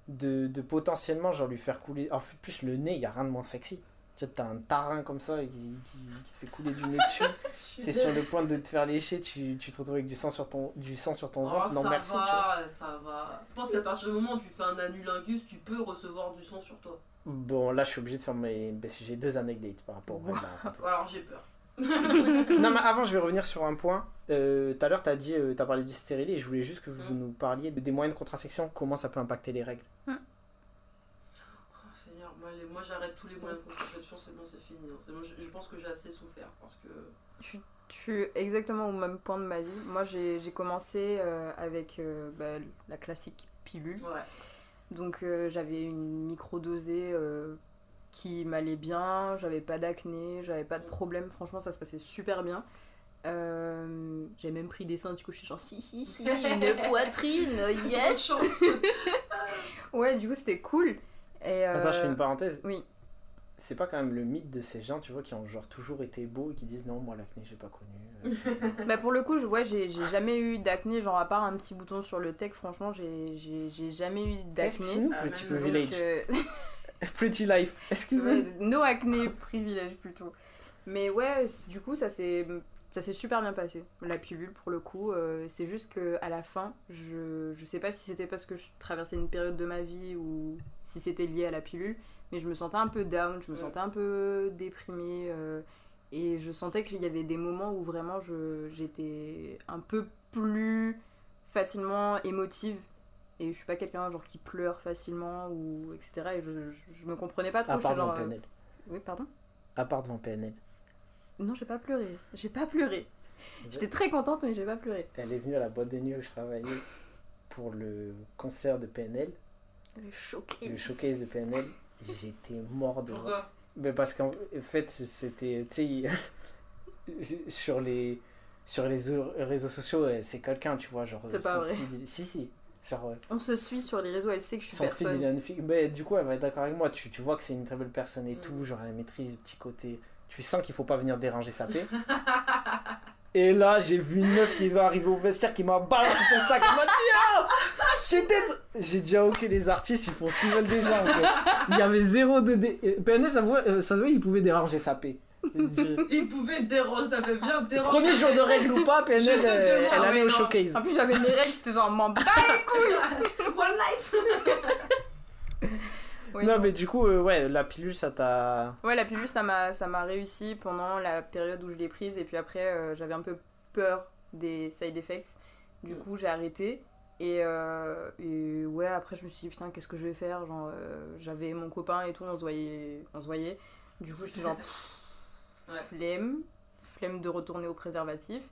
Speaker 1: de, de potentiellement genre lui faire couler. En fait, plus le nez, il y a rien de moins sexy. Tu vois, t'as un tarin comme ça qui, qui, qui te fait couler du nez dessus. T'es sur le point de te faire lécher, tu, tu te retrouves avec du sang sur ton, du sang sur ton
Speaker 3: Oh,
Speaker 1: ventre. Non,
Speaker 3: ça
Speaker 1: merci, tu vois.
Speaker 3: va, ça va. Je pense qu'à partir du moment où tu fais un anulingus, tu peux recevoir du sang sur toi.
Speaker 1: Bon, là, je suis obligé de faire mes. J'ai deux anecdotes par rapport au.
Speaker 3: Alors j'ai peur.
Speaker 1: Non, mais avant, je vais revenir sur un point. Euh, Tout à l'heure, t'as dit, euh, t'as parlé du stérilet et je voulais juste que vous
Speaker 3: Mm.
Speaker 1: nous parliez de- des moyens de contraception, comment ça peut impacter les règles.
Speaker 3: Seigneur, moi, j'arrête tous les moyens de contraception, c'est bon, c'est fini. hein. C'est bon, je, je pense que j'ai assez souffert parce que.
Speaker 2: Je suis exactement au même point de ma vie. Moi, j'ai j'ai commencé euh, avec euh, bah, la classique pilule.
Speaker 3: Ouais.
Speaker 2: Donc euh, j'avais une micro-dosée qui m'allait bien, j'avais pas d'acné, j'avais pas de problème, franchement ça se passait super bien. Euh, j'avais même pris des seins, du coup je suis genre hi hi hi, une poitrine, yes. Ouais, du coup c'était cool. Et, euh,
Speaker 1: Attends, je fais une parenthèse.
Speaker 2: Oui.
Speaker 1: C'est pas quand même le mythe de ces gens, tu vois, qui ont genre toujours été beaux et qui disent non, moi l'acné, j'ai pas connu. euh,
Speaker 2: Bah pour le coup, je- ouais, j'ai jamais eu d'acné, genre à part un petit bouton sur le tech, franchement j'ai j'ai- j'ai jamais eu d'acné.
Speaker 1: Excuse-nous,
Speaker 3: Ah,
Speaker 1: petit
Speaker 2: euh,
Speaker 1: Pretty life. Excusez.
Speaker 2: Ouais, no acné privilège plutôt. Mais ouais, du coup, ça s'est ça s'est super bien passé. La pilule, pour le coup, euh, c'est juste que à la fin, je, je sais pas si c'était parce que je traversais une période de ma vie ou si c'était lié à la pilule, mais je me sentais un peu down, je me sentais un peu déprimée. euh, et je sentais qu'il y avait des moments où vraiment je- j'étais un peu plus facilement émotive. Et je suis pas quelqu'un genre qui pleure facilement ou etc. Et je, je, je me comprenais pas trop.
Speaker 1: À part devant
Speaker 2: genre, euh,
Speaker 1: PNL.
Speaker 2: oui, pardon?
Speaker 1: À part devant PNL.
Speaker 2: Non, j'ai pas pleuré. J'ai pas pleuré. J'étais très contente, mais j'ai pas pleuré.
Speaker 1: Elle est venue à la boîte de nuit où je travaillais pour le concert de PNL,
Speaker 2: Le choqué.
Speaker 1: le showcase de PNL. J'étais mort de rire.
Speaker 3: Pourquoi
Speaker 1: Mais parce qu'en fait, c'était. Tu sais, sur les, sur les réseaux sociaux, euh, c'est quelqu'un, tu vois. Genre,
Speaker 2: C'est pas vrai.
Speaker 1: si, si. Genre, euh,
Speaker 2: On se suit sur les réseaux, elle sait que je suis personne.
Speaker 1: une fille. Mais du coup, elle va être d'accord avec moi. Tu, tu vois que c'est une très belle personne et
Speaker 3: Mm.
Speaker 1: tout. Genre, elle maîtrise le petit côté. Tu sens qu'il faut pas venir déranger sa paix. Et là, j'ai vu une meuf qui va arriver au vestiaire qui m'a balancé son sac. Elle m'a dit Ah J'étais. J'ai dit Ah, ok, les artistes, ils font ce qu'ils veulent déjà. En fait. Il y avait zéro de. Dé... euh, PNL, ça, voit- euh, ça se voit, il pouvait déranger sa paix.
Speaker 3: Il pouvait déranger, ça fait bien déranger.
Speaker 1: Premier jour de règle ou pas, PNL, euh, elle
Speaker 2: Ah
Speaker 1: allait
Speaker 2: ouais,
Speaker 1: au showcase.
Speaker 2: En plus, j'avais mes règles, j'étais genre, m'en bats
Speaker 3: One life
Speaker 2: Oui,
Speaker 1: non,
Speaker 2: non.
Speaker 1: mais du coup, euh, ouais, la pilule, ça t'a.
Speaker 2: Ouais, la pilule, ça m'a ça m'a réussi pendant la période où je l'ai prise. Et puis après, euh, j'avais un peu peur des side effects. Du
Speaker 3: Mm.
Speaker 2: coup, j'ai arrêté. Et, euh, et ouais, après, je me suis dit, putain, qu'est-ce que je vais faire? Genre, j'avais mon copain et tout, on se voyait. On se voyait. Du coup, j'étais genre, pff,
Speaker 3: Ouais.
Speaker 2: flemme. Flemme de retourner au préservatif.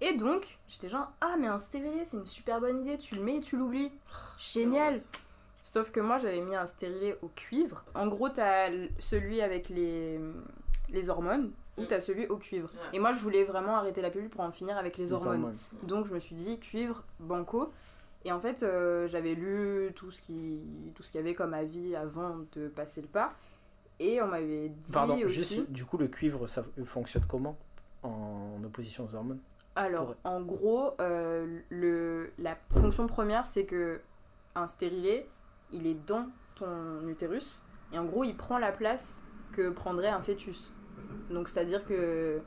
Speaker 2: Et donc, j'étais genre, ah, mais un stérilet, c'est une super bonne idée. Tu le mets et tu l'oublies. Génial Sauf que moi, j'avais mis un stérilet au cuivre. En gros, t'as celui avec les, les hormones ou t'as celui au cuivre. Et moi, je voulais vraiment arrêter la pilule pour en finir avec les,
Speaker 1: Les
Speaker 2: hormones.
Speaker 1: hormones.
Speaker 2: Donc, je me suis dit cuivre, banco. Et en fait, euh, j'avais lu tout ce qui tout ce qu'il y avait comme avis avant de passer le pas. Et on m'avait dit
Speaker 1: Pardon,
Speaker 2: aussi.
Speaker 1: juste, du coup, le cuivre, ça fonctionne comment En opposition aux hormones?
Speaker 2: Alors,
Speaker 1: pour-
Speaker 2: en gros, euh, le, la fonction première, c'est que un stérilet, il est dans ton utérus, et en gros, il prend la place que prendrait un fœtus. Donc, c'est-à-dire que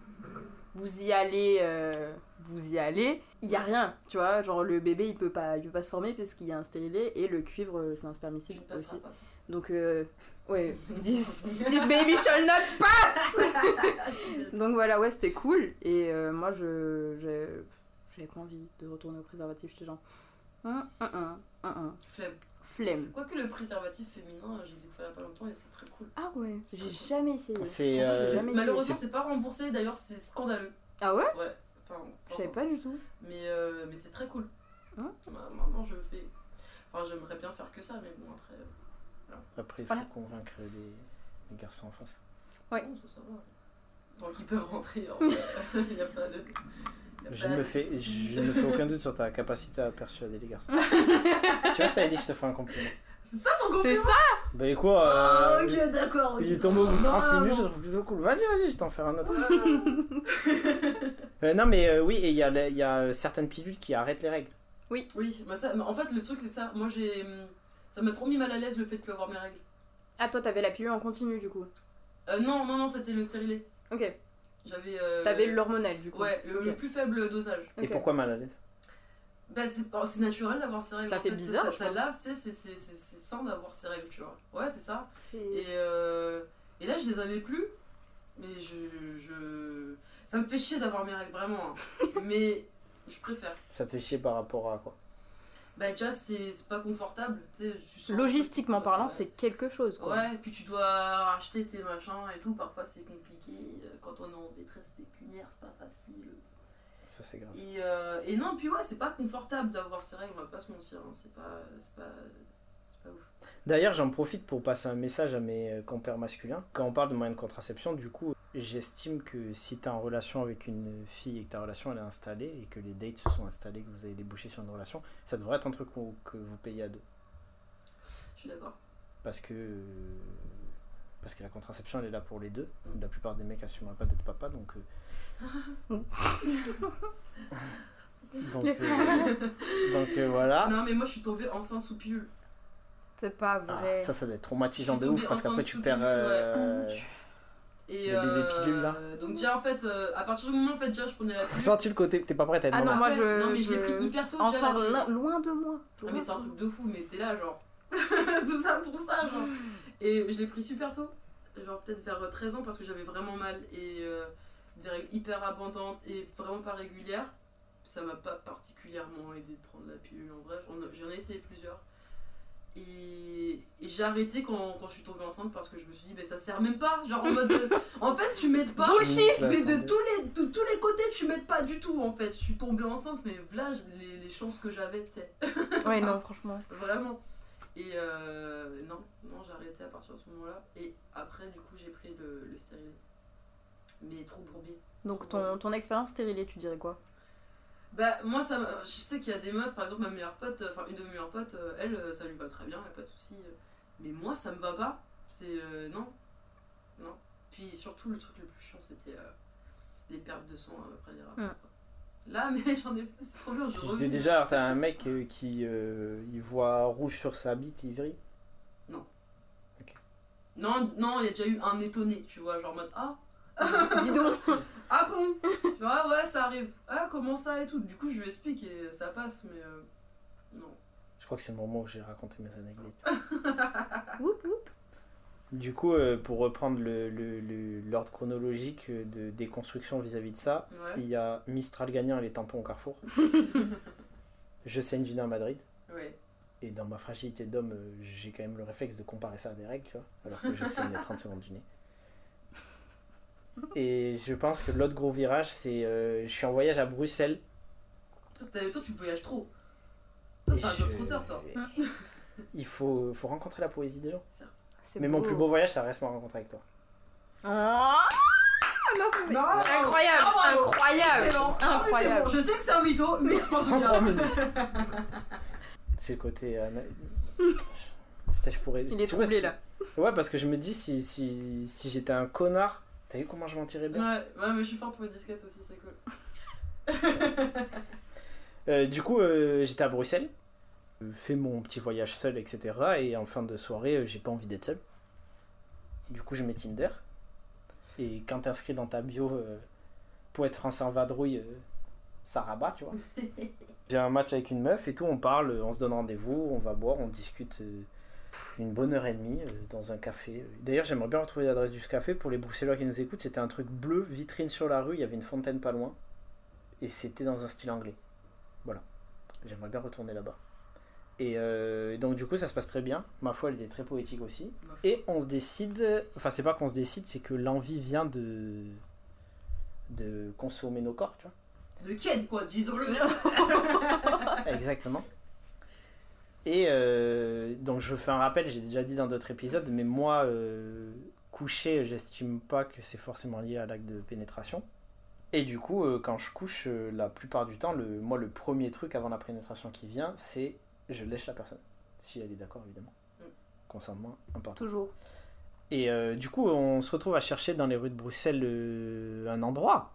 Speaker 2: vous y allez, euh, vous y allez, il y a rien, tu vois, genre le bébé, il peut pas, il peut pas se former parce qu'il y a un stérilet, et le cuivre, euh, c'est un spermicide aussi.
Speaker 3: pas.
Speaker 2: Donc, euh, ouais, this, this baby shall not pass donc voilà, ouais, c'était cool. Et euh, moi, je j'ai- j'avais pas envie de retourner au préservatif. J'étais genre, hum, hum, hum.
Speaker 3: Flemme.
Speaker 2: Flemme.
Speaker 3: Quoique le préservatif féminin, j'ai découvert il y a pas longtemps et c'est très cool.
Speaker 2: Ah ouais, j'ai jamais essayé.
Speaker 1: C'est.
Speaker 2: En fait,
Speaker 1: euh,
Speaker 2: jamais essayé.
Speaker 3: Malheureusement, c'est pas remboursé, d'ailleurs, c'est scandaleux.
Speaker 2: Ah ouais?
Speaker 3: Ouais, pardon.
Speaker 2: Je savais pas du tout.
Speaker 3: Mais, euh, mais c'est très cool.
Speaker 2: Hein?
Speaker 3: Ma- Maintenant, je fais. Enfin, j'aimerais bien faire que ça, mais bon, après. euh,
Speaker 1: Après, il faut
Speaker 2: Voilà.
Speaker 1: convaincre les, les garçons en face.
Speaker 2: Ouais.
Speaker 3: bon, ça, ça va. Tant qu'ils peuvent rentrer, il n'y a pas de.
Speaker 1: Je ne, me fais, je ne me fais aucun doute sur ta capacité à persuader les garçons. tu vois, je t'avais dit que je te ferais un compliment.
Speaker 3: C'est ça ton
Speaker 2: C'est
Speaker 3: compliment
Speaker 2: ça
Speaker 1: Bah, quoi
Speaker 3: Ah,
Speaker 1: euh,
Speaker 3: ok, d'accord.
Speaker 1: Il est tombé au bout de 30
Speaker 3: Non,
Speaker 1: minutes, je
Speaker 3: non.
Speaker 1: le trouve plutôt cool. Vas-y, vas-y, je t'en fais un autre. Euh, non, mais euh, oui, et il y a, y a euh, certaines pilules qui arrêtent les règles.
Speaker 3: Oui, bah ça, en fait, le truc, c'est ça. Moi, j'ai. hum, Ça m'a trop mis mal à l'aise le fait de plus avoir mes règles.
Speaker 2: Ah, toi, t'avais la pilule en continu du coup.
Speaker 3: Euh, non, non, non, c'était le stérilet.
Speaker 2: Ok.
Speaker 3: J'avais. euh,
Speaker 2: T'avais l'hormonal du coup.
Speaker 3: Ouais, le, plus faible dosage.
Speaker 1: Et pourquoi mal à l'aise
Speaker 3: Bah, c'est naturel d'avoir ces règles.
Speaker 2: Ça
Speaker 3: en
Speaker 2: fait
Speaker 3: fait.
Speaker 2: bizarre,
Speaker 3: Ça, ça, lave, tu sais, c'est- c'est c'est- c'est sain d'avoir ces règles, tu vois. Ouais, c'est ça.
Speaker 2: C'est.
Speaker 3: Et, euh, et là, je les avais plus. Mais je. je... Ça me fait chier d'avoir mes règles, vraiment. hein. mais je préfère.
Speaker 1: Ça te fait chier par rapport à quoi?
Speaker 3: Bah, déjà, c'est c'est pas confortable. tu tu
Speaker 2: Logistiquement parlant,
Speaker 3: Ouais.
Speaker 2: c'est quelque chose quoi.
Speaker 3: Ouais, puis tu dois acheter tes machins et tout. Parfois, c'est compliqué. Euh, Quand on est en détresse pécuniaire, c'est pas facile.
Speaker 1: Ça, c'est grave.
Speaker 3: Et, euh, et non, puis ouais, c'est pas confortable d'avoir ces règles, on va pas se mentir. hein, C'est pas, c'est pas, c'est pas ouf.
Speaker 1: D'ailleurs, j'en profite pour passer un message à mes euh, compères masculins. Quand on parle de moyens de contraception, du coup, j'estime que si tu es en relation avec une fille et que ta relation elle est installée et que les dates se sont installés, que vous avez débouché sur une relation, ça devrait être un truc où- que vous payez à deux.
Speaker 3: Je suis d'accord.
Speaker 1: Parce que, parce que la contraception elle est là pour les deux. La plupart des mecs assumeraient pas d'être papa, donc. euh, donc, euh, donc euh, voilà.
Speaker 3: Non, mais moi je suis tombée enceinte sous pilule.
Speaker 2: C'est pas
Speaker 1: Ah,
Speaker 2: vrai.
Speaker 1: ça, ça doit être traumatisant de ouf parce qu'après tu perds. euh,
Speaker 3: Et
Speaker 1: Le bébé
Speaker 3: euh,
Speaker 1: pilule, là
Speaker 3: Donc, déjà en fait, euh, à partir du moment en fait, déjà je prenais la pilule.
Speaker 1: senti le côté, t'es pas prête à être
Speaker 2: Ah non,
Speaker 1: maman.
Speaker 2: moi, je-
Speaker 3: Non, mais je l'ai pris hyper tôt déjà.
Speaker 2: Enfin,
Speaker 3: la
Speaker 2: loin- de moi.
Speaker 3: Ah mais c'est un truc de fou, mais t'es là genre tout ça pour ça genre. Et je l'ai pris super tôt, genre peut-être vers 13 ans parce que j'avais vraiment mal et euh, des règles hyper abondantes et vraiment pas régulières. Ça m'a pas particulièrement aidé de prendre la pilule en vrai, j'en ai essayé plusieurs. Et, et j'ai arrêté quand, quand je suis tombée enceinte parce que je me suis dit, mais ça sert même pas. Genre en mode. euh, en fait, tu m'aides pas.
Speaker 1: Bullshit
Speaker 3: Mais de tous les, de tous les côtés, tu m'aides pas du tout en fait. Je suis tombée enceinte, mais là, les chances que j'avais, tu sais.
Speaker 2: Ouais, non, franchement.
Speaker 3: Vraiment. Et euh, non, non, j'ai arrêté à partir de ce moment-là. Et après, du coup, j'ai pris le, le stérilet. Mais trop bourbier.
Speaker 2: Donc, ton, ton expérience stérilée, tu dirais quoi?
Speaker 3: Bah, moi, ça, je sais qu'il y a des meufs, par exemple, ma meilleure pote, euh, enfin, une de mes meilleures potes, euh, elle, euh, ça lui va très bien, y a pas de souci. Mais moi, ça me va pas. C'est. euh, non. Non. Puis surtout, le truc le plus chiant, c'était euh, les pertes de sang après les rapports.
Speaker 2: Mm.
Speaker 3: Là, mais j'en ai. C'est trop bien, je reviens.
Speaker 1: déjà, t'as un mec euh, qui euh, il voit rouge sur sa bite, il vrille?
Speaker 3: Non, non, il y a déjà eu un étonné, tu vois, genre en mode Ah
Speaker 2: Dis donc
Speaker 3: Ah bon? Tu vois, ouais, ça arrive. Ah, comment ça et tout. Du coup, je lui explique et ça passe, mais euh, non.
Speaker 1: Je crois que c'est le moment où j'ai raconté mes anecdotes.
Speaker 2: Oup, oup.
Speaker 1: Du coup, euh, pour reprendre le- le- le- l'ordre chronologique euh, de déconstruction vis-à-vis de ça,
Speaker 3: Ouais.
Speaker 1: il y a Mistral gagnant et les tampons au carrefour. Je saigne du nez à Madrid.
Speaker 3: Ouais.
Speaker 1: Et dans ma fragilité d'homme, euh, j'ai quand même le réflexe de comparer ça à des règles, tu vois, alors que je saigne les 30 secondes du nez. Et je pense que l'autre gros virage, c'est euh, je suis en voyage à Bruxelles.
Speaker 3: Toi, tu voyages trop. Toi, t'es un
Speaker 1: je-
Speaker 3: auteur, toi.
Speaker 1: Il faut, faut rencontrer la poésie des gens. Mais mon plus beau voyage, ça reste ma rencontre avec toi.
Speaker 2: Ah non, c'est
Speaker 3: Non
Speaker 2: incroyable,
Speaker 3: bravo.
Speaker 2: incroyable,
Speaker 3: Excellent. Ah,
Speaker 2: incroyable.
Speaker 3: bon. Je sais que c'est un mytho, mais en tout
Speaker 1: 33
Speaker 3: cas.
Speaker 1: minutes. C'est le côté. euh, Putain, je pourrais.
Speaker 2: Il est troublé là.
Speaker 1: Ouais, parce que je me dis, si, si, si j'étais un connard, t'as vu comment je m'en tirais bien
Speaker 3: Ouais, ouais, mais je suis fort pour les disquettes aussi, c'est cool.
Speaker 1: Euh, Du coup, euh, j'étais à Bruxelles, fait mon petit voyage seul, etc. Et en fin de soirée, euh, j'ai pas envie d'être seul. Du coup, je mets Tinder. Et quand t'inscris dans ta bio euh, pour être français en vadrouille, ça rabat, tu vois. J'ai un match avec une meuf et tout, on parle, on se donne rendez-vous, on va boire, on discute une bonne heure et demie euh, dans un café. D'ailleurs, j'aimerais bien retrouver l'adresse du café pour les Bruxellois qui nous écoutent. C'était un truc bleu, vitrine sur la rue, il y avait une fontaine pas loin. Et c'était dans un style anglais. Voilà. J'aimerais bien retourner là-bas. Et euh, donc, du coup, ça se passe très bien. Ma foi, elle était très poétique aussi. Et on se décide, enfin, c'est pas qu'on se décide, c'est que l'envie vient de de consommer nos corps, tu vois.
Speaker 3: De Ken, quoi, disons-le.
Speaker 1: Exactement. Et euh, donc je fais un rappel, j'ai déjà dit dans d'autres épisodes, mais moi, euh, coucher, j'estime pas que c'est forcément lié à l'acte de pénétration. Et du coup, euh, quand je couche, la plupart du temps, le, moi, le premier truc avant la pénétration qui vient, c'est je lèche la personne. Si elle est d'accord, évidemment.
Speaker 3: Mm.
Speaker 1: Consentement, important.
Speaker 2: Toujours.
Speaker 1: Et du coup, on se retrouve à chercher dans les rues de Bruxelles un endroit.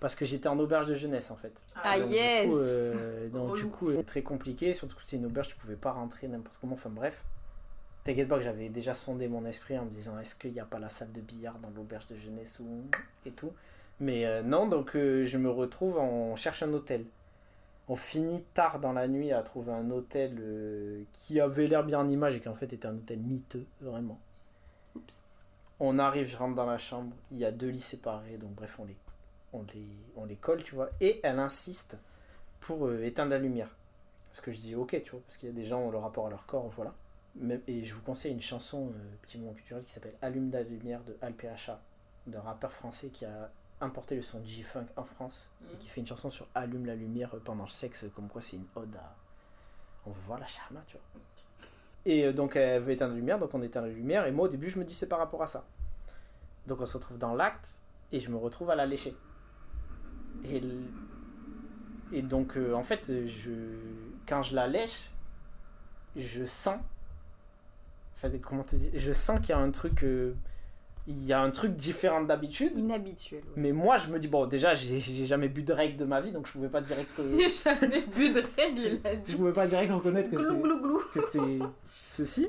Speaker 1: Parce que j'étais en auberge de jeunesse, en fait.
Speaker 2: Ah,
Speaker 1: Donc,
Speaker 2: yes.
Speaker 1: Du coup, euh, donc, du coup, euh, très compliqué, surtout que c'était une auberge, tu pouvais pas rentrer n'importe comment, enfin bref. T'inquiète pas que j'avais déjà sondé mon esprit en me disant est-ce qu'il n'y a pas la salle de billard dans l'auberge de jeunesse ou et tout. Mais euh, non, donc euh, je me retrouve, on cherche un hôtel. On finit tard dans la nuit à trouver un hôtel euh, qui avait l'air bien en image et qui en fait était un hôtel miteux, vraiment.
Speaker 2: Oups.
Speaker 1: On arrive, je rentre dans la chambre, il y a deux lits séparés, donc bref, on les, on les, on les colle, tu vois. Et elle insiste pour euh, éteindre la lumière. Parce que je dis ok, tu vois, parce qu'il y a des gens ont le rapport à leur corps, voilà. Et je vous conseille une chanson, euh, petit moment culturel, qui s'appelle Allume la lumière de Al PHA, d'un rappeur français qui a importé le son G-Funk en France et qui fait une chanson sur Allume la lumière pendant le sexe, comme quoi c'est une ode à. On veut voir la charma, tu vois. Et euh, donc elle veut éteindre la lumière, donc on éteint la lumière, et moi au début je me dis c'est par rapport à ça. Donc on se retrouve dans l'acte, et je me retrouve à la lécher. Et, et donc euh, en fait, je, quand je la lèche, je sens. Enfin, comment te dire Je sens qu'il y a un truc. euh, il y a un truc différent d'habitude.
Speaker 2: Inhabituel. ouais.
Speaker 1: Mais moi, je me dis, bon, déjà, j'ai jamais bu de règle de ma vie, donc je pouvais pas direct, euh,
Speaker 2: J'ai jamais bu de règle, il a
Speaker 1: je
Speaker 2: dit.
Speaker 1: pouvais pas direct reconnaître que c'était ceci.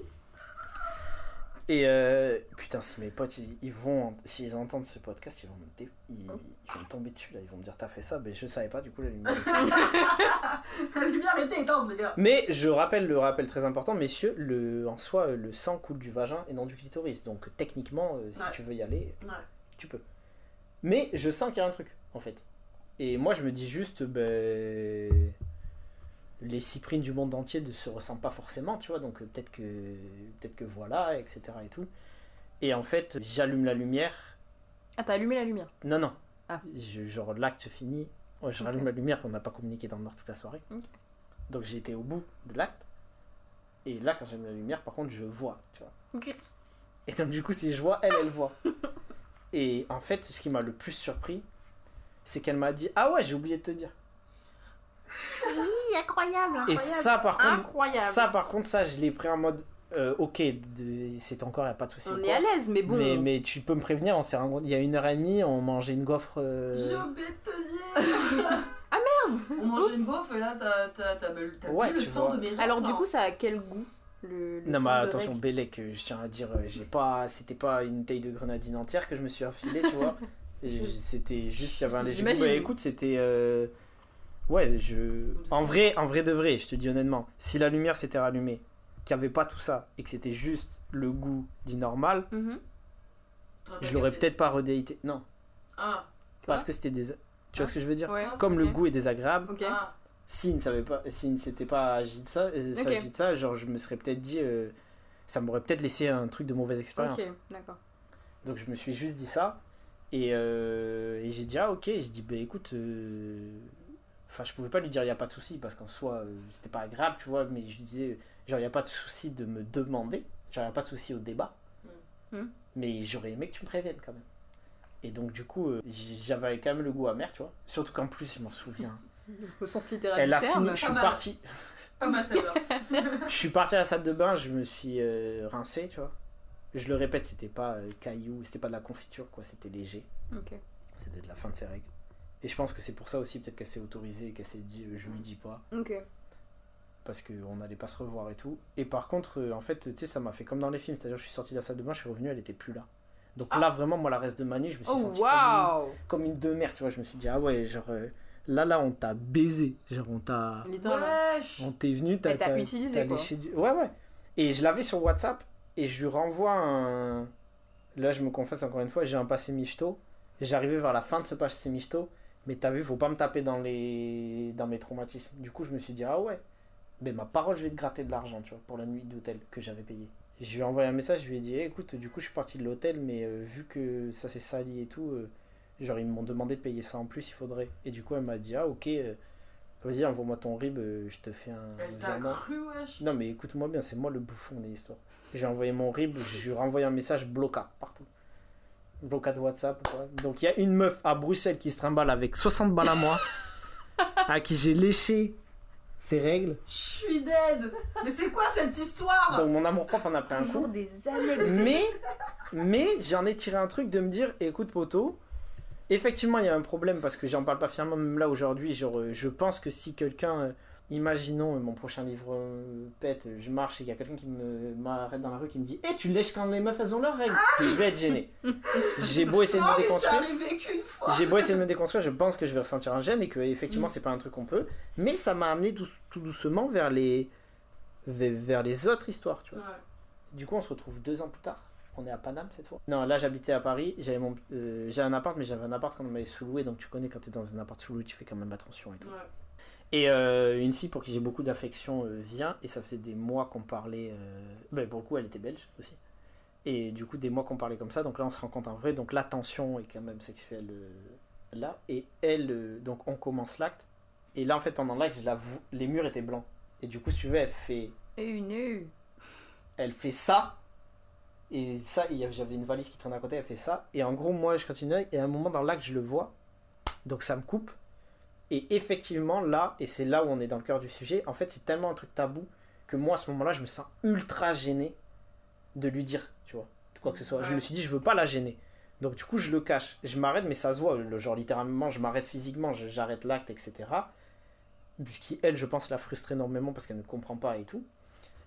Speaker 1: Et euh, putain, si mes potes ils, ils vont, s'ils entendent ce podcast, ils vont me, dé- ils, ils vont me tomber dessus là, ils vont me dire t'as fait ça, mais je savais pas du coup la lumière.
Speaker 3: La lumière était éteinte, les gars.
Speaker 1: mais je rappelle le rappel très important, messieurs, le, en soi le sang coule du vagin et non du clitoris, donc techniquement, euh, si
Speaker 3: Ouais.
Speaker 1: tu veux y aller,
Speaker 3: Ouais.
Speaker 1: tu peux. Mais je sens qu'il y a un truc, en fait. Et moi, je me dis juste, ben. Les cyprines du monde entier ne se ressemblent pas forcément, tu vois, donc euh, peut-être que, peut-être que voilà, etc. et tout. Et en fait, j'allume la lumière.
Speaker 2: Ah, t'as allumé la lumière?
Speaker 1: Non, non.
Speaker 2: Ah.
Speaker 1: Je- genre, l'acte se finit. Je rallume la lumière, on n'a pas communiqué dans le noir toute la soirée. Donc été au bout de l'acte. Et là, quand j'allume la lumière, par contre, je vois, tu vois. Et donc, du coup, si je vois, elle, elle voit. Et en fait, ce qui m'a le plus surpris, c'est qu'elle m'a dit Ah ouais, j'ai oublié de te dire.
Speaker 2: Incroyable,
Speaker 1: Et ça, par contre,
Speaker 2: Incroyable.
Speaker 1: ça, par contre, ça, je l'ai pris en mode euh, Ok, c'est encore, il a pas de souci. ou
Speaker 2: On
Speaker 1: quoi.
Speaker 2: est à l'aise, mais bon.
Speaker 1: mais, mais tu peux me prévenir, on s'est il y a une heure et demie, on mangeait une gaufre. euh,
Speaker 3: J'ai oublié de te dire.
Speaker 2: Ah, merde
Speaker 3: On mangeait une gaufre et là, t'as t'as- t'as bu t'as
Speaker 1: Ouais,
Speaker 3: le
Speaker 1: tu
Speaker 3: sang
Speaker 1: vois.
Speaker 3: de mes rêves.
Speaker 2: Alors, du
Speaker 3: là.
Speaker 2: coup, ça a quel goût le, le
Speaker 1: Non, mais attention, Bélec, euh, je tiens à dire, euh, j'ai pas, c'était pas une taille de grenadine entière que je me suis affilée, tu vois. C'était juste, il y avait un léger goût. Mais écoute, c'était. euh, Ouais, je. En vrai, en vrai de vrai, je te dis honnêtement, si la lumière s'était rallumée, qu'il n'y avait pas tout ça, et que c'était juste le goût dit normal.
Speaker 3: T'aurais pas
Speaker 1: je l'aurais peut-être pas redéité. Non,
Speaker 3: Ah,
Speaker 1: parce que c'était des. Tu vois ce que je veux dire?
Speaker 2: Ouais.
Speaker 1: Comme le goût est désagréable,
Speaker 2: Ok.
Speaker 3: ah.
Speaker 1: s'il ne savait pas, s'il ne s'était pas agi de ça, euh,
Speaker 2: Ok.
Speaker 1: s'agit de ça, genre je me serais peut-être dit, euh, ça m'aurait peut-être laissé un truc de mauvaise expérience.
Speaker 2: Ok, d'accord.
Speaker 1: Donc je me suis juste dit ça. Et, euh, et j'ai dit, ah ok, je dis, bah écoute, euh, enfin je pouvais pas lui dire, il n'y a pas de souci, parce qu'en soi, euh, c'était pas agréable, tu vois, mais je disais, genre, il n'y a pas de souci de me demander, genre, il n'y a pas de souci au débat,
Speaker 2: Mm.
Speaker 1: mais j'aurais aimé que tu me préviennes quand même. Et donc du coup, euh, j'avais quand même le goût amer, tu vois, surtout qu'en plus, je m'en souviens.
Speaker 2: Au sens littéral
Speaker 1: Elle a fini, je suis parti,
Speaker 3: Pas ma saveur.
Speaker 1: je suis parti à la salle de bain, je me suis euh, rincé, tu vois. Je le répète, c'était pas euh, caillou, c'était pas de la confiture, quoi, c'était léger.
Speaker 2: Ok.
Speaker 1: C'était de la fin de ses règles. Et je pense que c'est pour ça aussi peut-être qu'elle s'est autorisée et qu'elle s'est dit euh, je lui dis pas
Speaker 2: Ok.
Speaker 1: parce qu'on n'allait pas se revoir et tout. Et par contre, euh, en fait, tu sais, ça m'a fait comme dans les films, c'est-à-dire je suis sorti de la salle de bain, je suis revenu, elle était plus là. Donc
Speaker 3: Ah.
Speaker 1: là, vraiment, moi, la reste de ma nuit, je me suis
Speaker 2: Oh,
Speaker 1: senti comme,
Speaker 2: waouh
Speaker 1: une, comme une demeure, tu vois. Je me suis dit, ah ouais, genre euh, là, là, on t'a baisé. Genre, on t'a. On t'est venu, t'as t'as-
Speaker 2: utilisé, quoi.
Speaker 1: léché du- Ouais, ouais. Et je l'avais sur WhatsApp et je lui renvoie un. Là, je me confesse encore une fois, j'ai un passé michto. J'arrivais vers la fin de ce passé michto, mais t'as vu, faut pas me taper dans, les... dans mes traumatismes. Du coup, je me suis dit, ah ouais, ben ma parole, je vais te gratter de l'argent, tu vois, pour la nuit d'hôtel que j'avais payé. Je lui ai envoyé un message, je lui ai dit, Eh, écoute, du coup, je suis parti de l'hôtel, mais euh, vu que ça s'est sali et tout, euh, genre, ils m'ont demandé de payer ça en plus, il faudrait. Et du coup, elle m'a dit, ah ok, euh, vas-y, envoie-moi ton RIB, je te fais un
Speaker 3: Elle t'a cru, wesh?
Speaker 1: Non mais écoute-moi bien, c'est moi le bouffon de l'histoire. J'ai envoyé mon RIB, je lui ai renvoyé un message bloca partout. Bloca de WhatsApp quoi. Donc il y a une meuf à Bruxelles qui se trimballe avec 60 balles à moi, à qui j'ai léché ses règles.
Speaker 3: Je suis dead. Mais c'est quoi cette histoire?
Speaker 1: Donc mon amour propre en a pris un
Speaker 2: Toujours
Speaker 1: coup.
Speaker 2: des anecdotes.
Speaker 1: Mais, mais j'en ai tiré un truc de me dire, écoute poteau, effectivement il y a un problème parce que j'en parle pas fièrement même là aujourd'hui. Genre, euh, je pense que si quelqu'un, euh, imaginons euh, mon prochain livre euh, pète, euh, je marche et il y a quelqu'un qui me m'arrête dans la rue qui me dit, eh tu lèches quand les meufs elles ont leurs règles. Je vais être gêné. J'ai beau essayer de me déconstruire. J'ai beau essayer de me déconstruire, je pense que je vais ressentir un gêne et que effectivement
Speaker 2: Mm.
Speaker 1: c'est pas un truc qu'on peut. Mais ça m'a amené tout, tout doucement vers les vers, vers les autres histoires, tu vois.
Speaker 3: Ouais.
Speaker 1: Du coup, on se retrouve deux ans plus tard. On est à Paname cette fois. Non, là j'habitais à Paris. J'avais mon, euh, j'ai un appart, mais j'avais un appart quand on m'avait sous-loué. Donc tu connais quand t'es dans un appart sous-loué, tu fais quand même attention et tout.
Speaker 3: Ouais.
Speaker 1: Et euh, une fille pour qui j'ai beaucoup d'affection euh, vient et ça faisait des mois qu'on parlait. euh, Ben, pour le coup, elle était belge aussi. Et du coup, des mois qu'on parlait comme ça, donc là, on se rencontre en vrai. Donc la tension est quand même sexuelle euh, là. Et elle, donc on commence l'acte. Et là, en fait, pendant l'acte, les murs étaient blancs. Et du coup, si tu veux, elle fait,
Speaker 2: une
Speaker 1: elle fait ça. Et ça, j'avais une valise qui traînait à côté, elle fait ça. Et en gros, moi, je continue. Et à un moment dans l'acte, je le vois. Donc ça me coupe. Et effectivement, là, et c'est là où on est dans le cœur du sujet, en fait, c'est tellement un truc tabou que moi, à ce moment-là, je me sens ultra gêné de lui dire, tu vois, quoi que ce soit. Je me suis dit, je veux pas la gêner. Donc du coup, je le cache. Je m'arrête, mais ça se voit. Le genre, littéralement, je m'arrête physiquement, j'arrête l'acte, etc. Puisqu'elle, je pense, la frustre énormément parce qu'elle ne comprend pas et tout.